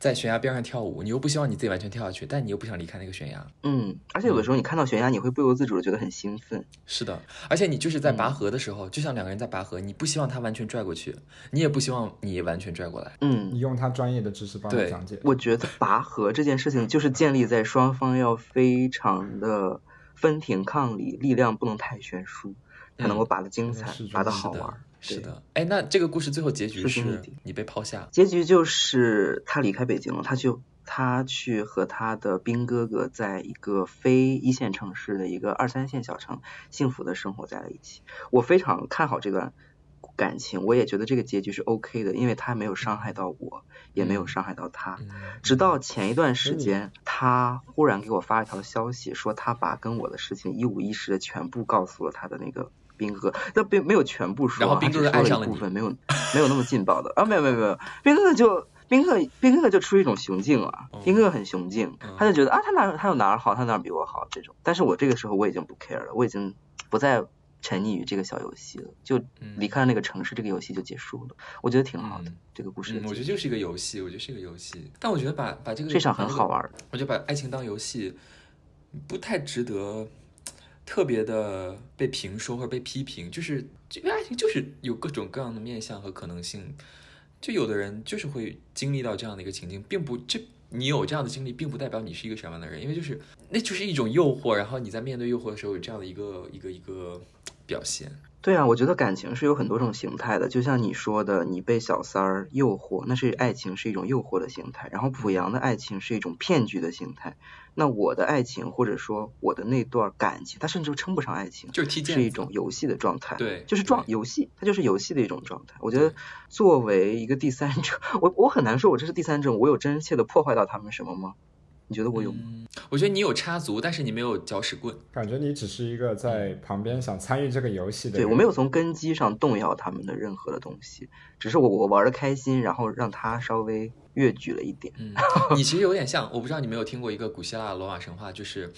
在悬崖边上跳舞，你又不希望你自己完全跳下去，但你又不想离开那个悬崖。嗯，而且有的时候你看到悬崖，你会不由自主的觉得很兴奋。是的，而且你就是在嗯拔河的时候，就像两个人在拔河，你不希望他完全拽过去，你也不希望你完全拽过来。嗯你，用他专业的知识帮他讲解。我觉得拔河这件事情就是建立在双方要非常的分庭抗礼，力量不能太悬殊，才能够拔得精彩，拔得好玩。对是的，哎，那这个故事最后结局是你被抛下，结局就是他离开北京了，他就他去和他的兵哥哥在一个非一线城市的一个二三线小城幸福的生活在了一起。我非常看好这段感情，我也觉得这个结局是 OK 的，因为他没有伤害到我，也没有伤害到他。嗯，直到前一段时间，他忽然给我发了一条消息，说他把跟我的事情一五一十的全部告诉了他的那个兵哥哥，但并没有全部说，然后兵哥哥爱上了一部分，没有没有那么劲爆的啊，没有没有没有，兵哥哥就。兵哥，兵哥哥就出于一种雄竞啊哦，兵哥哥很雄竞嗯，他就觉得啊，他哪他有哪儿好，他哪儿比我好这种。但是我这个时候我已经不 care 了，我已经不再沉溺于这个小游戏了，就嗯离开了那个城市，这个游戏就结束了。我觉得挺好的嗯，这个故事我觉得就是一个游戏，我觉得是一个游戏。但我觉得把把这个这场很好玩儿。我觉得把爱情当游戏，不太值得特别的被评说或者被批评。就是这个爱情就是有各种各样的面相和可能性。就有的人就是会经历到这样的一个情境，并不这你有这样的经历，并不代表你是一个什么样的人，因为就是那就是一种诱惑，然后你在面对诱惑的时候有这样的一个一个一个表现。对啊，我觉得感情是有很多种形态的，就像你说的，你被小三儿诱惑，那是爱情是一种诱惑的形态，然后濮阳的爱情是一种骗局的形态。那我的爱情或者说我的那段感情，它甚至称不上爱情，就是踢毽是一种游戏的状态，对就是状游戏，它就是游戏的一种状态。我觉得作为一个第三者，我我很难说我这是第三者，我有真切的破坏到他们什么吗？你觉得我有吗？嗯，我觉得你有插足，但是你没有搅屎棍。感觉你只是一个在旁边想参与这个游戏的人。对我没有从根基上动摇他们的任何的东西，只是我我玩的开心，然后让他稍微越矩了一点。嗯，你其实有点像，我不知道你没有听过一个古希腊罗马神话，就是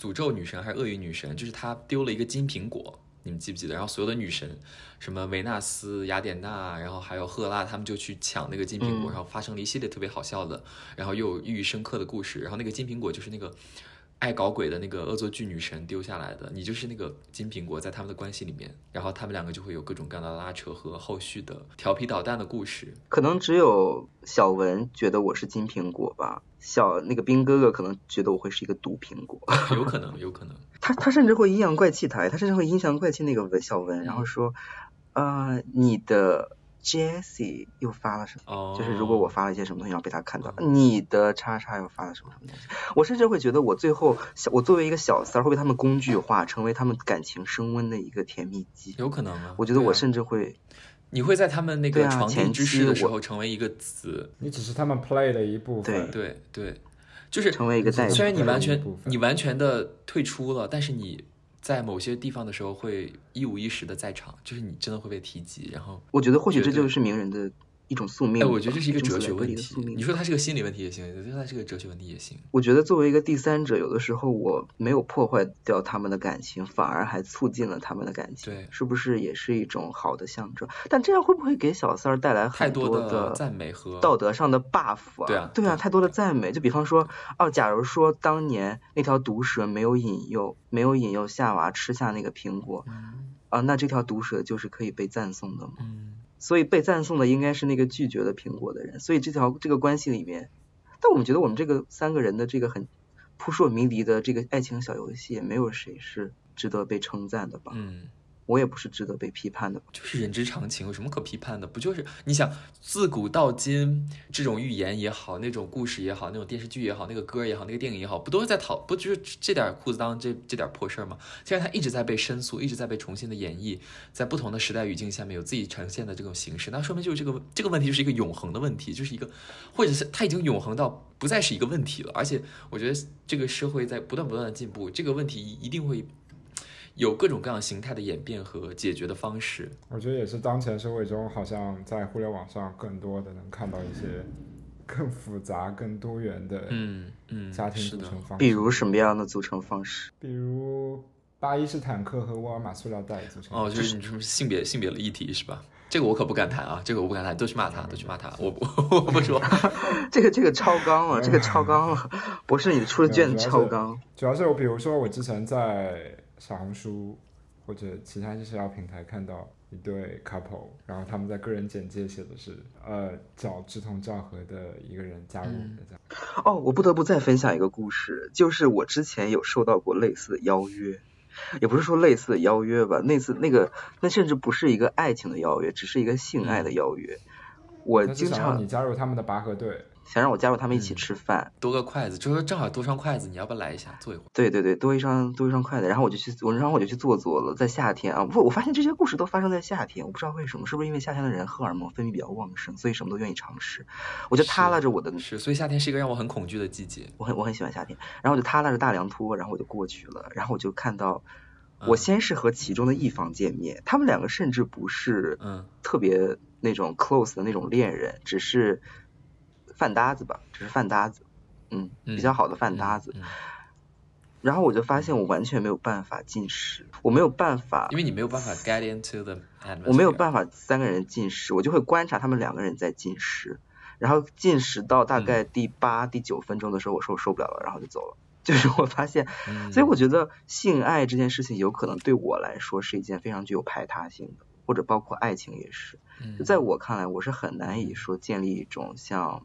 诅咒女神还是厄运女神，就是她丢了一个金苹果，你们记不记得？然后所有的女神，什么维纳斯、雅典娜，然后还有赫拉，他们就去抢那个金苹果，嗯然后发生了一系列特别好笑的，然后又有寓意深刻的故事。然后那个金苹果就是那个爱搞鬼的那个恶作剧女神丢下来的，你就是那个金苹果，在他们的关系里面，然后他们两个就会有各种各样的拉扯和后续的调皮捣蛋的故事。可能只有小文觉得我是金苹果吧，小那个兵哥哥可能觉得我会是一个毒苹果。有可能，有可能。他他甚至会阴阳怪气他，他甚至会阴阳怪气那个文小文，然后说，呃，你的 Jessie 又发了什么？哦，就是如果我发了一些什么东西，然后被他看到，你的叉叉又发了什么什么东西，我甚至会觉得我最后小我作为一个小三儿会被他们工具化，成为他们感情升温的一个甜蜜剂。有可能啊，我觉得我甚至会，你会在他们那个床地前之事的时候成为一个子，你只是他们 play 的一部分。对。对，就是成为一个代虽然你完全你完全的退出了，但是你在某些地方的时候会一五一十的在场，就是你真的会被提及，然后。我觉得或许这就是名人的一种宿命哎，我觉得这是一个哲学问题你说它是个心理问题也行，你说它是个哲学问题也行。我觉得作为一个第三者，有的时候我没有破坏掉他们的感情，反而还促进了他们的感情，对是不是也是一种好的象征？但这样会不会给小三儿带来很太多的的赞美和道德上的 buff 啊？对啊对啊，太多的赞美。就比方说，哦，假如说当年那条毒蛇没有引诱，没有引诱夏娃吃下那个苹果，嗯啊，那这条毒蛇就是可以被赞颂的吗？嗯，所以被赞颂的应该是那个拒绝的苹果的人。所以这条这个关系里面，但我们觉得我们这个三个人的这个很扑朔迷离的这个爱情小游戏，也没有谁是值得被称赞的吧？嗯，我也不是值得被批判的？就是人之常情，有什么可批判的？不就是你想自古到今这种寓言也好，那种故事也好，那种电视剧也好，那个歌也好，那个电影也好，不都是在讨不就是这点裤子裆这这点破事儿吗？既然它一直在被申诉，一直在被重新的演绎，在不同的时代语境下面有自己呈现的这种形式，那说明就是这个这个问题就是一个永恒的问题，就是一个或者是它已经永恒到不再是一个问题了。而且我觉得这个社会在不断不断的进步，这个问题一定会有各种各样形态的演变和解决的方式。我觉得也是当前社会中，好像在互联网上更多的能看到一些更复杂、更多元的嗯嗯，家庭组成方式。比如什么样的组成方式？比如巴伊式坦克和沃尔玛塑料袋组成。哦，就是你什么性别性别的议题是吧？这个我可不敢谈啊，这个我不敢谈，都去骂他，都去骂他，我不 我不说。这个这个超纲了，这个超纲了，博士你出的卷子超纲。主要是我，比如说我之前在小红书或者其他一些社交平台看到一对 couple，然后他们在个人简介写的是，呃，找志同道合的一个人加入我们的这样。哦，我不得不再分享一个故事，就是我之前有受到过类似的邀约，也不是说类似的邀约吧，那次那个那甚至不是一个爱情的邀约，只是一个性爱的邀约。我经常你加入他们的拔河队，想让我加入他们一起嗯吃饭。多个筷子，就是正好多双筷子，你要不要来一下坐一会儿？对对对，多一双多一双筷子，然后我就去，我然后我就去坐坐了，在夏天啊，不，我发现这些故事都发生在夏天，我不知道为什么，是不是因为夏天的人荷尔蒙分泌比较旺盛，所以什么都愿意尝试。我就耷拉着我的是，所以夏天是一个让我很恐惧的季节。我很我很喜欢夏天，然后我就耷拉着大凉拖，然后我就过去了，然后我就看到，我嗯先是和其中的一方见面，他们两个甚至不是嗯特别那种 close 的那种恋人，只是饭搭子吧，只是饭搭子，嗯，比较好的饭搭子。嗯嗯然后我就发现我完全没有办法进食，我没有办法因，为你没有办法 get into the。我没有办法三个人进食，我就会观察他们两个人在进食，然后进食到大概嗯第八、第九分钟的时候，我说我受不了了，然后就走了。就是我发现，嗯所以我觉得性爱这件事情有可能对我来说是一件非常具有排他性的，或者包括爱情也是。在我看来，我是很难以说建立一种像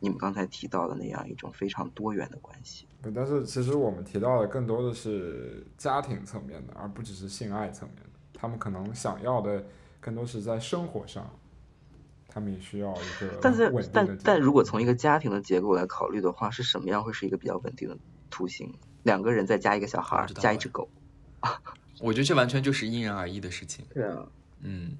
你们刚才提到的那样一种非常多元的关系。不但是其实我们提到的更多的是家庭层面的，而不只是性爱层面的。他们可能想要的更多是在生活上，他们也需要一个但是稳定的但但如果从一个家庭的结构来考虑的话，是什么样会是一个比较稳定的图形？两个人再加一个小孩加一只狗。我觉得这完全就是因人而异的事情。对啊，嗯，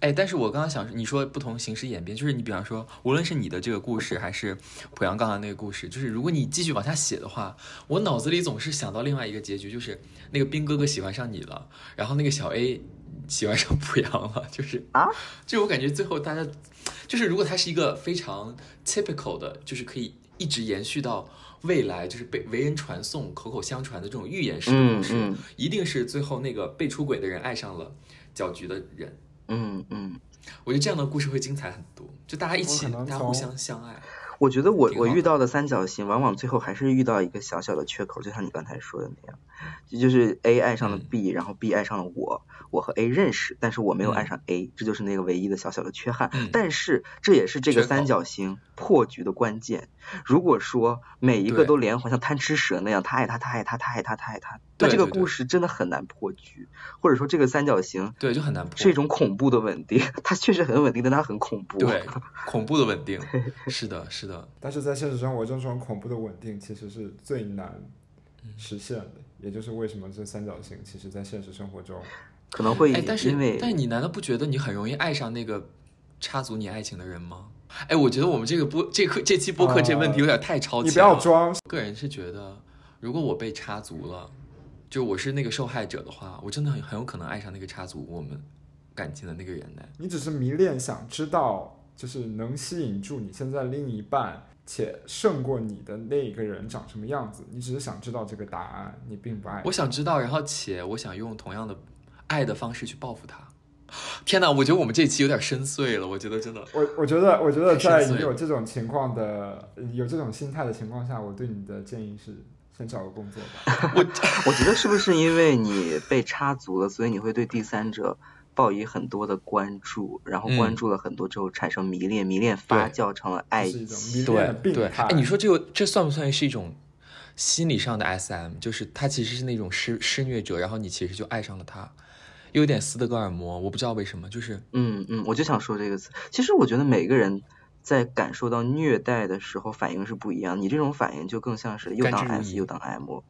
哎，但是我刚刚想，你说不同形式演变，就是你比方说，无论是你的这个故事，还是濮阳刚才那个故事，就是如果你继续往下写的话，我脑子里总是想到另外一个结局，就是那个兵哥哥喜欢上你了，然后那个小 A 喜欢上濮阳了，就是啊，就我感觉最后大家，就是如果它是一个非常 typical 的，就是可以一直延续到。未来就是被为人传颂、口口相传的这种寓言式的故事，嗯嗯一定是最后那个被出轨的人爱上了搅局的人。嗯嗯，我觉得这样的故事会精彩很多，就大家一起，大家互相相爱。我觉得我我遇到的三角形，往往最后还是遇到一个小小的缺口，就像你刚才说的那样，这就是 A 爱上了嗯 B，、然后 B 爱上了我，我和 A 认识，但是我没有爱嗯上 A，、这就是那个唯一的小小的缺憾。嗯但是这也是这个三角形破局的关键。如果说每一个都连环，像贪吃蛇那样，他爱他，他爱他，他爱他，他爱他，那这个故事真的很难破局，或者说这个三角形对，就很难破。是一种恐怖的稳定，它确实很稳定，但它很恐怖。对 恐怖的稳定，是的，是的，但是在现实生活中，这种恐怖的稳定其实是最难嗯实现的，也就是为什么这三角形其实在现实生活中，可能会哎，但是因为但是你难道不觉得你很容易爱上那个插足你爱情的人吗？哎，我觉得我们这个播这课这期播客这问题有点太超前了。你不要装，个人是觉得，如果我被插足了，就我是那个受害者的话，我真的很很有可能爱上那个插足我们感情的那个人呢。你只是迷恋，想知道就是能吸引住你现在另一半，且胜过你的那个人长什么样子，你只是想知道这个答案，你并不爱我。想知道，然后且我想用同样的爱的方式去报复他。天哪，我觉得我们这期有点深邃了，我觉得真的。我我觉得，我觉得在你有这种情况的、有这种心态的情况下，我对你的建议是先找个工作吧。我我觉得是不是因为你被插足了，所以你会对第三者抱以很多的关注，然后嗯关注了很多之后产生迷恋，迷恋发酵成了爱是一种情。对，态。哎，你说这个这算不算是一种心理上的 SM？就是他其实是那种施施虐者，然后你其实就爱上了他，有点斯德哥尔摩，我不知道为什么，就是嗯嗯，我就想说这个词。其实我觉得每个人在感受到虐待的时候反应是不一样，你这种反应就更像是又当 S 又当 M，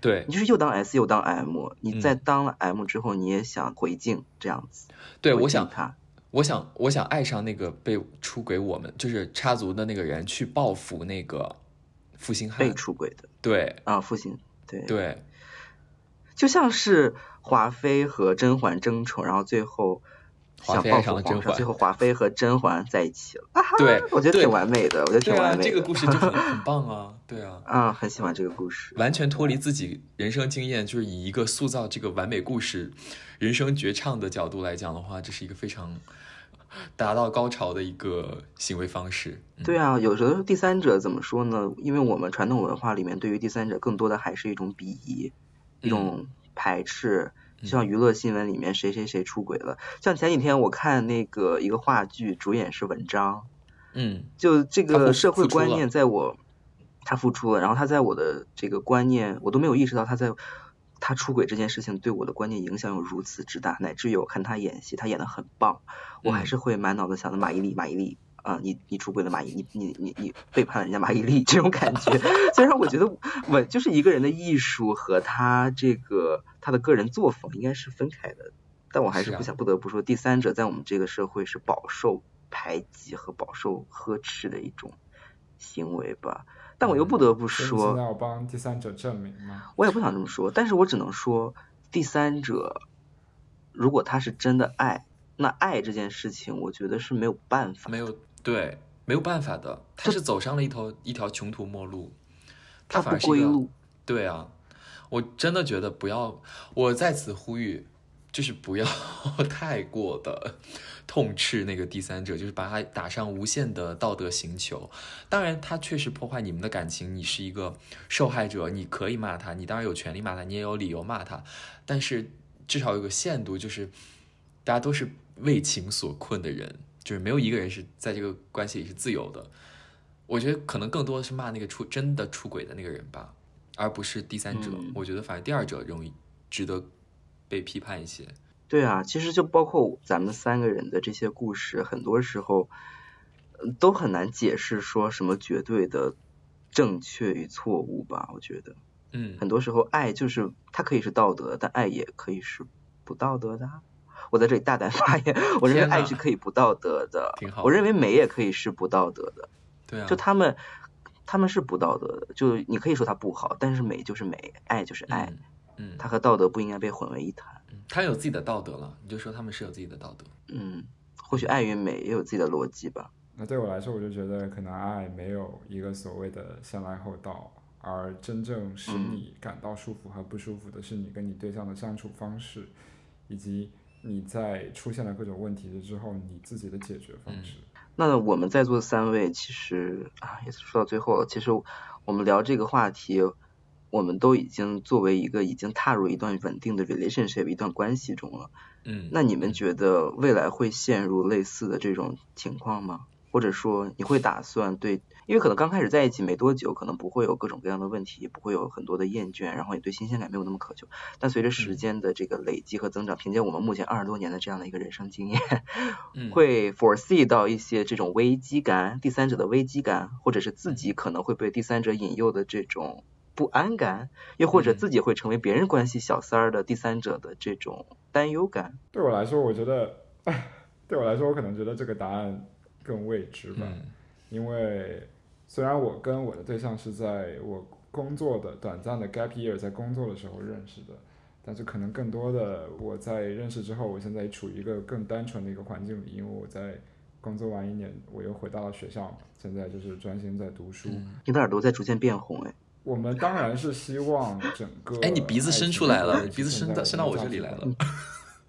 对你就是又当 S 又当 M，你嗯在当了 M 之后，你也想回敬这样子。对，我想他。我想我想爱上那个被出轨我们就是插足的那个人，去报复那个负心汉被。出轨的对啊，负心对对，就像是华妃和甄嬛争宠，然后最后想报复皇上，最后华妃和甄嬛在一起了，对对我觉得挺完美的，我觉得挺完美的。这个故事就很 很棒啊，对啊。啊，很喜欢这个故事。完全脱离自己人生经验，就是以一个塑造这个完美故事、人生绝唱的角度来讲的话，这是一个非常达到高潮的一个行为方式。嗯对啊，有时候第三者怎么说呢？因为我们传统文化里面对于第三者更多的还是一种鄙夷，一种排斥。就像娱乐新闻里面谁谁谁出轨了，像前几天我看那个一个话剧，主演是文章，嗯。就这个社会观念在我，他付出了，然后他在我的这个观念，我都没有意识到他在他出轨这件事情对我的观念影响有如此之大，乃至于我看他演戏，他演的很棒，我还嗯是会满脑子想的马伊琍，马伊琍啊，你你出轨了马伊，你你你你背叛了人家马伊琍这种感觉。虽然我觉得我就是一个人的艺术和他这个他的个人作风应该是分开的，但我还是不想不得不说，第三者在我们这个社会是饱受排挤和饱受呵斥的一种行为吧。但我又不得不说，现在要帮第三者证明吗？我也不想这么说，但是我只能说，第三者如果他是真的爱，那爱这件事情，我觉得是没有办法，没有对，没有办法的，他是走上了一条一条穷途末路，他不反而是一个。对啊，我真的觉得不要，我在此呼吁，就是不要 太过的痛斥那个第三者，就是把他打上无限的道德刑求。当然，他确实破坏你们的感情，你是一个受害者，你可以骂他，你当然有权利骂他，你也有理由骂他，但是至少有个限度，就是大家都是为情所困的人，就是没有一个人是在这个关系里是自由的。我觉得可能更多的是骂那个出真的出轨的那个人吧，而不是第三者。嗯我觉得反正第二者容易值得被批判一些。对啊，其实就包括咱们三个人的这些故事，很多时候呃都很难解释说什么绝对的正确与错误吧。我觉得嗯，很多时候爱就是它可以是道德，但爱也可以是不道德的啊。我在这里大胆发言，我认为爱是可以不道德的挺好，我认为美也可以是不道德的。对啊，就他们他们是不道德的，就你可以说它不好，但是美就是美，爱就是爱，嗯嗯，它和道德不应该被混为一谈。嗯他有自己的道德了，你就说他们是有自己的道德。嗯，或许爱与美也有自己的逻辑吧。那对我来说，我就觉得可能爱没有一个所谓的先来后到，而真正使嗯你感到舒服和不舒服的是你跟你对象的相处方式，以及你在出现了各种问题之后你自己的解决方式。那我们在座的三位，其实啊，也是说到最后了。其实我们聊这个话题，我们都已经作为一个已经踏入一段稳定的 relationship 一段关系中了。嗯，那你们觉得未来会陷入类似的这种情况吗？或者说你会打算对，因为可能刚开始在一起没多久，可能不会有各种各样的问题，不会有很多的厌倦，然后也对新鲜感没有那么渴求。但随着时间的这个累积和增长，凭借我们目前二十多年的这样的一个人生经验，嗯 会 foresee 到一些这种危机感、第三者的危机感，或者是自己可能会被第三者引诱的这种不安感，又或者嗯自己会成为别人关系小三儿的第三者的这种担忧感。对我来说，我觉得，对我来说，我可能觉得这个答案更未知吧。嗯因为虽然我跟我的对象是在我工作的短暂的 gap year 在工作的时候认识的，但是可能更多的我在认识之后，我现在处于一个更单纯的一个环境里，因为我在工作完一年，我又回到了学校，现在就是专心在读书。嗯你的耳朵在逐渐变红，哎，我们当然是希望整个哎，你鼻子伸出来了，鼻子伸到伸到我这里来了。。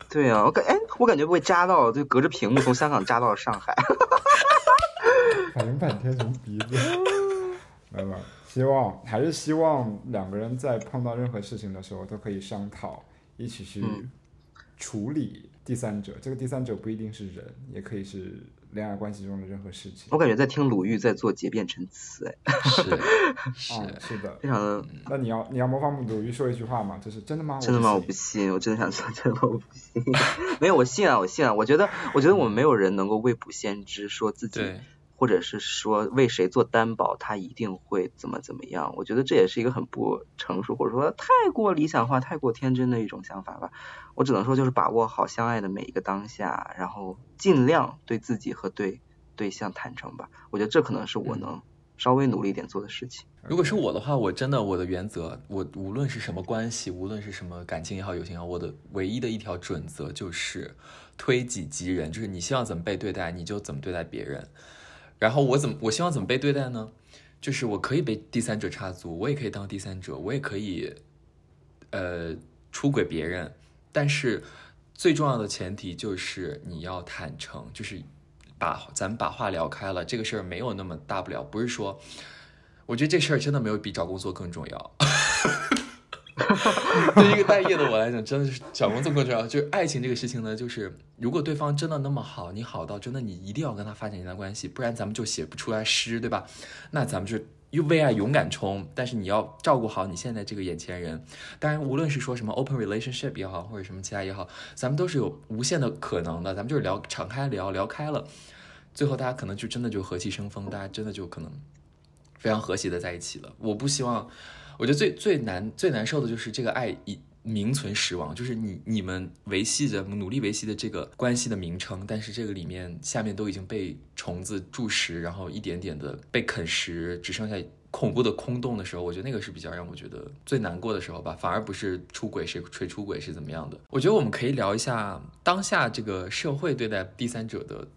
对啊，我感哎，我感觉被扎到，就隔着屏幕从香港扎到了上海。反应半天什么鼻子？没有，希望还是希望两个人在碰到任何事情的时候都可以商讨，一起去嗯处理第三者。这个第三者不一定是人，也可以是恋爱关系中的任何事情。我感觉在听鲁豫在做结辩陈词，哎，是嗯，是，是的。非常的那你要你要模仿鲁豫说一句话吗？就是真的吗？真的吗？我不不信，我真的想说，真的吗？我不信。没有，我信啊，我信啊。我觉得，我觉得我们没有人能够未卜先知，说自己对，或者是说为谁做担保，他一定会怎么怎么样。我觉得这也是一个很不成熟，或者说太过理想化、太过天真的一种想法吧。我只能说，就是把握好相爱的每一个当下，然后尽量对自己和对对象坦诚吧。我觉得这可能是我能稍微努力一点做的事情。如果是我的话，我真的我的原则，我无论是什么关系，无论是什么感情也好，友情也好，我的唯一的一条准则就是推己及人，就是你希望怎么被对待，你就怎么对待别人。然后我怎么我希望怎么被对待呢？就是我可以被第三者插足，我也可以当第三者，我也可以呃出轨别人，但是最重要的前提就是你要坦诚，就是把咱们把话聊开了，这个事儿没有那么大不了，不是说。我觉得这事儿真的没有比找工作更重要。对于一个待业的我来讲，真的是小工作更重要。就是爱情这个事情呢，就是如果对方真的那么好，你好到真的你一定要跟他发展一段关系，不然咱们就写不出来诗，对吧？那咱们就又为爱勇敢冲，但是你要照顾好你现在这个眼前人。当然，无论是说什么 open relationship 也好，或者什么其他也好，咱们都是有无限的可能的。咱们就是聊敞开聊聊开了，最后大家可能就真的就和气生风，大家真的就可能非常和谐的在一起了。我不希望，我觉得最最难最难受的就是这个爱已名存实亡，就是你你们维系着努力维系的这个关系的名称，但是这个里面下面都已经被虫子蛀食，然后一点点的被啃食，只剩下。恐怖的空洞的时候，我觉得那个是比较让我觉得最难过的时候吧，反而不是出轨谁谁出轨是怎么样的。我觉得我们可以聊一下当下这个社会对待第三者的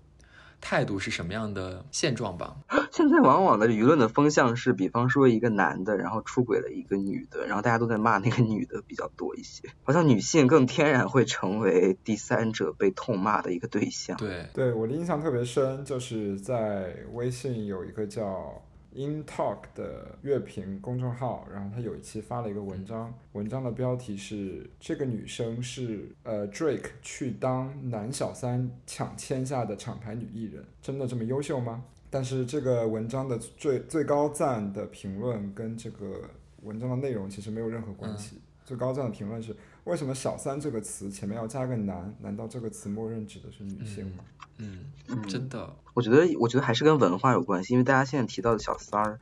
态度是什么样的现状吧。现在往往的舆论的风向是，比方说一个男的，然后出轨了一个女的，然后大家都在骂那个女的比较多一些，好像女性更天然会成为第三者被痛骂的一个对象。对，对我的印象特别深，就是在微信有一个叫。In Talk 的乐评公众号，然后他有一期发了一个文章，文章的标题是“这个女生是呃 Drake 去当男小三抢签下的厂牌女艺人，真的这么优秀吗？”但是这个文章的最最高赞的评论跟这个文章的内容其实没有任何关系。最高赞的评论是：为什么“小三”这个词前面要加个男？难道这个词默认指的是女性吗？嗯，真的，我觉得，我觉得还是跟文化有关系，因为大家现在提到的小三儿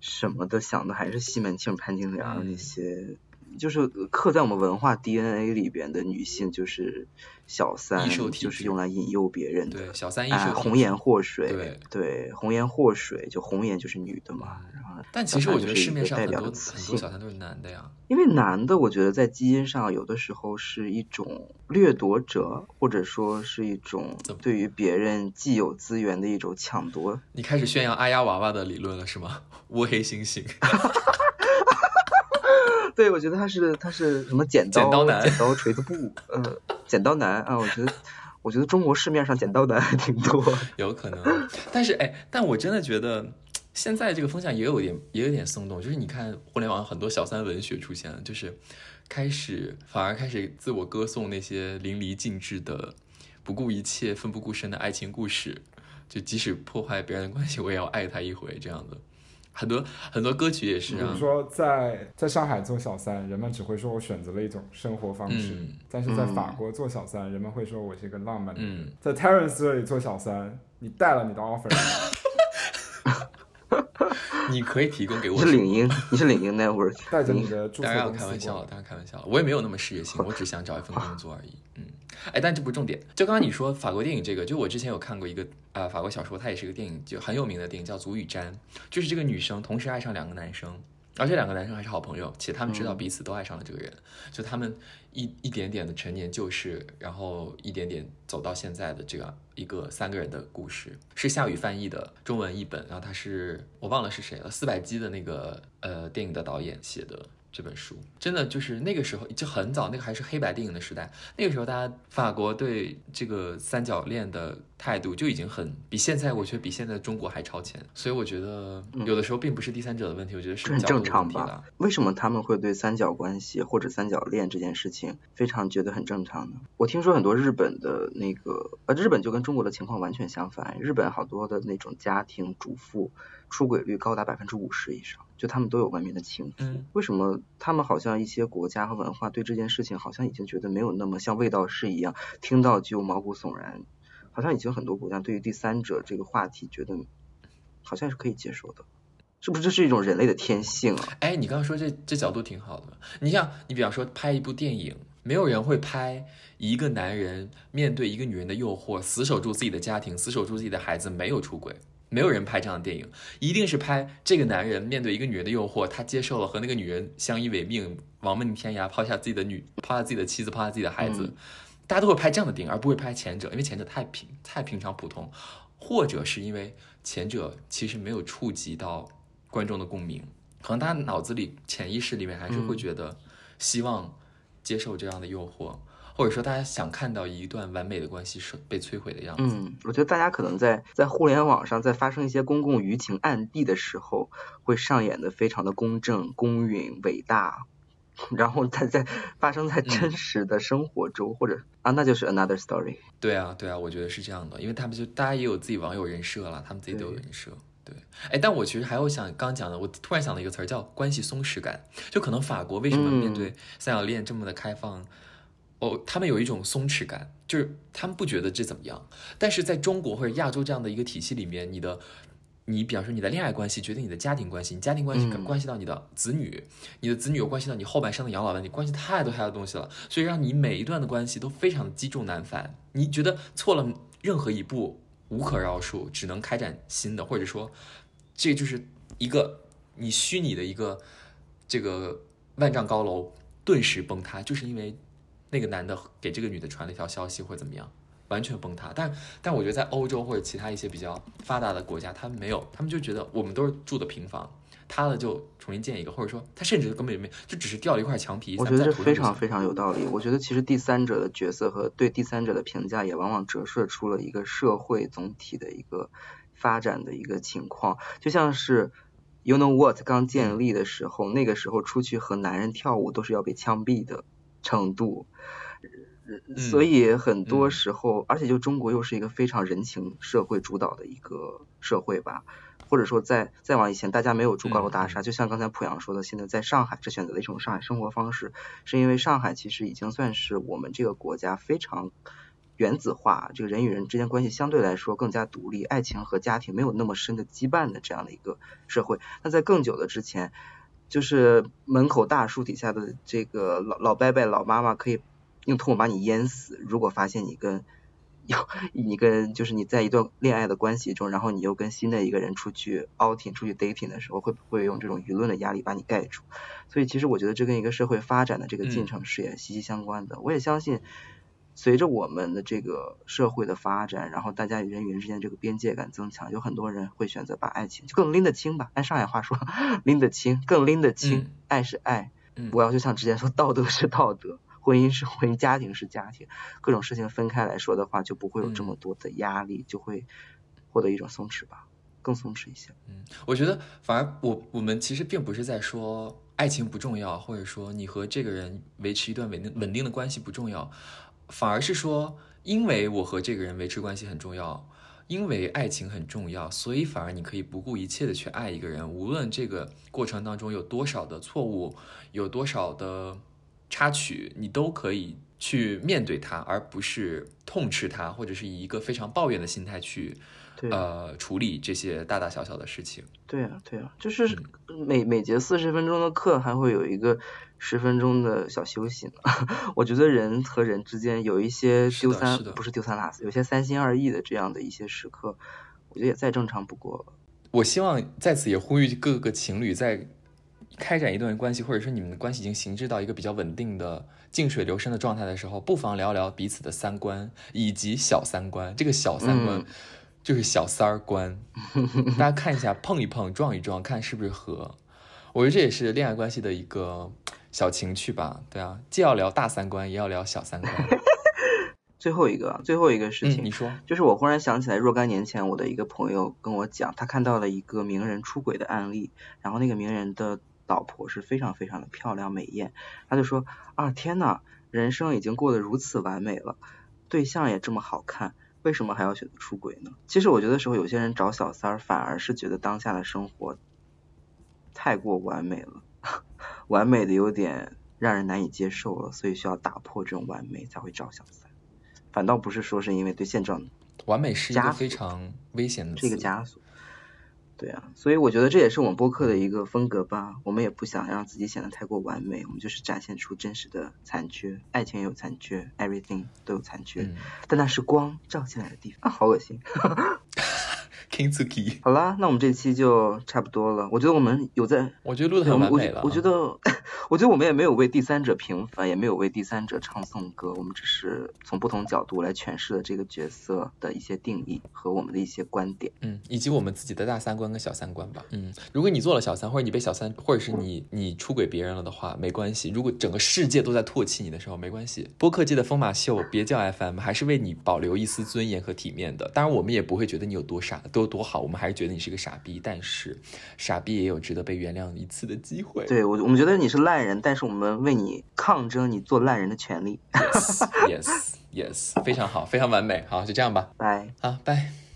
什么的，想的还是西门庆、潘金莲那些。就是刻在我们文化 DNA 里边的女性，就是小三，就是用来引诱别人的。对，小三，红颜祸水。对对，红颜祸水，就红颜就是女的嘛。然后，但其实我觉得市面上很多很多小三都是男的呀。因为男的，我觉得在基因上有的时候是一种掠夺者，或者说是一种对于别人既有资源的一种抢夺。你开始宣扬阿丫娃娃的理论了是吗？乌黑猩猩。对，我觉得他是他是什么剪刀剪刀男剪刀锤子布，呃，剪刀男啊，我觉得我觉得中国市面上剪刀男还挺多，有可能，但是哎，但我真的觉得现在这个风向也有点也有点松动，就是你看互联网很多小三文学出现了，就是开始反而开始自我歌颂那些淋漓尽致的不顾一切奋不顾身的爱情故事，就即使破坏别人的关系，我也要爱他一回这样的。很多很多歌曲也是，比如说在在上海做小三，人们只会说我选择了一种生活方式；但是在法国做小三，人们会说我是一个浪漫的人。在 Terence 这里做小三，你带了你的 offer，你可以提供给我。你是领英，你是领英 network，带着你的当然开玩笑了，当然开玩笑了，我也没有那么事业心，我只想找一份工作而已。嗯。哎，但这不是重点。就刚刚你说法国电影这个，就我之前有看过一个啊法国小说，它也是一个电影，就很有名的电影，叫《足与瞻》，就是这个女生同时爱上两个男生，而且两个男生还是好朋友，且他们知道彼此都爱上了这个人，就他们一一点点的陈年旧事，然后一点点走到现在的这样一个三个人的故事，是夏雨翻译的中文译本，然后他是我忘了是谁了，四百集的那个呃电影的导演写的。这本书真的就是那个时候就很早，那个还是黑白电影的时代。那个时候，大家法国对这个三角恋的态度就已经很比现在，我觉得比现在中国还超前。所以我觉得有的时候并不是第三者的问题，我觉得是很正常吧？为什么他们会对三角关系或者三角恋这件事情非常觉得很正常呢？我听说很多日本的那个呃，日本就跟中国的情况完全相反，日本好多的那种家庭主妇。出轨率高达百分之五十以上，就他们都有外面的情妇。为什么他们好像一些国家和文化对这件事情好像已经觉得没有那么像味道是一样，听到就毛骨悚然。好像已经很多国家对于第三者这个话题觉得好像是可以接受的，是不是这是一种人类的天性啊？哎，你刚刚说这这角度挺好的。你像你比方说拍一部电影，没有人会拍一个男人面对一个女人的诱惑，死守住自己的家庭，死守住自己的孩子，没有出轨。没有人拍这样的电影，一定是拍这个男人面对一个女人的诱惑，他接受了和那个女人相依为命，亡命天涯，抛下自己的女，抛下自己的妻子，抛下自己的孩子，大家都会拍这样的电影，而不会拍前者，因为前者太平太平常普通，或者是因为前者其实没有触及到观众的共鸣，可能他脑子里潜意识里面还是会觉得希望接受这样的诱惑。或者说，大家想看到一段完美的关系是被摧毁的样子。嗯，我觉得大家可能在在互联网上，在发生一些公共舆情暗地的时候，会上演的非常的公正、公允、伟大，然后再在发生在真实的生活中，或者啊，那就是 another story。对啊，对啊，我觉得是这样的，因为他们就大家也有自己网友人设了，他们自己都有人设。对，哎，但我其实还有想刚讲的，我突然想到一个词儿叫关系松弛感，就可能法国为什么面对三角恋这么的开放？哦，他们有一种松弛感，就是他们不觉得这怎么样。但是在中国或者亚洲这样的一个体系里面，你的，你比方说你的恋爱关系决定你的家庭关系，你家庭关系嗯关系到你的子女，你的子女又关系到你后半生的养老问题，关系太多太多东西了，所以让你每一段的关系都非常的积重难返。你觉得错了任何一步无可饶恕，只能开展新的，或者说，这就是一个你虚拟的一个这个万丈高楼顿时崩塌，就是因为那个男的给这个女的传了一条消息或者怎么样，完全崩塌。但但我觉得在欧洲或者其他一些比较发达的国家，他们没有，他们就觉得我们都是住的平房，塌了就重新建一个，或者说他甚至根本就没，就只是掉了一块墙皮，我觉得这非常非常有道理。我觉得其实第三者的角色和对第三者的评价，也往往折射出了一个社会总体的一个发展的一个情况。就像是 You Know What 刚建立的时候，那个时候出去和男人跳舞都是要被枪毙的程度。所以很多嗯时候，而且就中国又是一个非常人情社会主导的一个社会吧，或者说再再往以前，大家没有住高楼大厦，就像刚才濮阳说的，现在在上海这选择了一种上海生活方式，是因为上海其实已经算是我们这个国家非常原子化，这个人与人之间关系相对来说更加独立，爱情和家庭没有那么深的羁绊的这样的一个社会。那在更久的之前，就是门口大树底下的这个老老伯伯、老妈妈可以用唾沫把你淹死。如果发现你跟有你跟就是你在一段恋爱的关系中，然后你又跟新的一个人出去 outing、出去 dating 的时候，会不会用这种舆论的压力把你盖住？所以其实我觉得这跟一个社会发展的这个进嗯程是也息息相关的。我也相信。随着我们的这个社会的发展，然后大家与人与人之间这个边界感增强，有很多人会选择把爱情就更拎得清吧。按上海话说，拎得清，更拎得清。嗯爱是爱，嗯不要就像之前说道德是道德，婚姻是婚姻，家庭是家庭，各种事情分开来说的话，就不会有这么多的压力，就会获得一种松弛吧，更松弛一些。嗯我觉得反而我我们其实并不是在说爱情不重要，或者说你和这个人维持一段稳定稳定的关系不重要，反而是说，因为我和这个人维持关系很重要，因为爱情很重要，所以反而你可以不顾一切的去爱一个人，无论这个过程当中有多少的错误，有多少的插曲，你都可以去面对它，而不是痛斥它，或者是以一个非常抱怨的心态去对，呃处理这些大大小小的事情。对啊，对啊，就是每每节四十分钟的课还会有一个十分钟的小休息呢。我觉得人和人之间有一些丢三不是丢三落四，有些三心二意的这样的一些时刻，我觉得也再正常不过了。我希望在此也呼吁各个情侣，在开展一段关系，或者说你们的关系已经行至到一个比较稳定的静水流深的状态的时候，不妨聊聊彼此的三观以及小三观。这个小三观嗯就是小三儿观，大家看一下，碰一碰，撞一撞，看是不是合。我觉得这也是恋爱关系的一个小情趣吧。对啊，既要聊大三观，也要聊小三观。最后一个，最后一个事情，嗯，你说，就是我忽然想起来，若干年前我的一个朋友跟我讲，他看到了一个名人出轨的案例，然后那个名人的老婆是非常非常的漂亮美艳，他就说啊天呐，人生已经过得如此完美了，对象也这么好看，为什么还要选择出轨呢？其实我觉得时候有些人找小三儿，反而是觉得当下的生活太过完美了，完美的有点让人难以接受了，所以需要打破这种完美才会找小三。反倒不是说是因为对现状完美是一个非常危险的词。这个枷锁。对啊，所以我觉得这也是我们播客的一个风格吧。我们也不想让自己显得太过完美，我们就是展现出真实的残缺，爱情也有残缺，everything 都有残缺，嗯但那是光照进来的地方啊，好恶心。，Kingsuki，好啦，那我们这期就差不多了。我觉得我们有在，我觉得录的很完美了。我觉得，我觉得我们也没有为第三者平反，也没有为第三者唱颂歌，我们只是从不同角度来诠释了这个角色的一些定义和我们的一些观点。嗯，以及我们自己的大三观跟小三观吧。嗯，如果你做了小三，或者你被小三，或者是你你出轨别人了的话，没关系。如果整个世界都在唾弃你的时候，没关系。播客界的疯马秀，别叫 FM，还是为你保留一丝尊严和体面的。当然，我们也不会觉得你有多傻，都多好，我们还是觉得你是个傻逼。但是，傻逼也有值得被原谅一次的机会。对我，我们觉得你是烂人，但是我们为你抗争你做烂人的权利。，yes yes yes，非常好，非常完美。好，就这样吧。拜。啊，拜。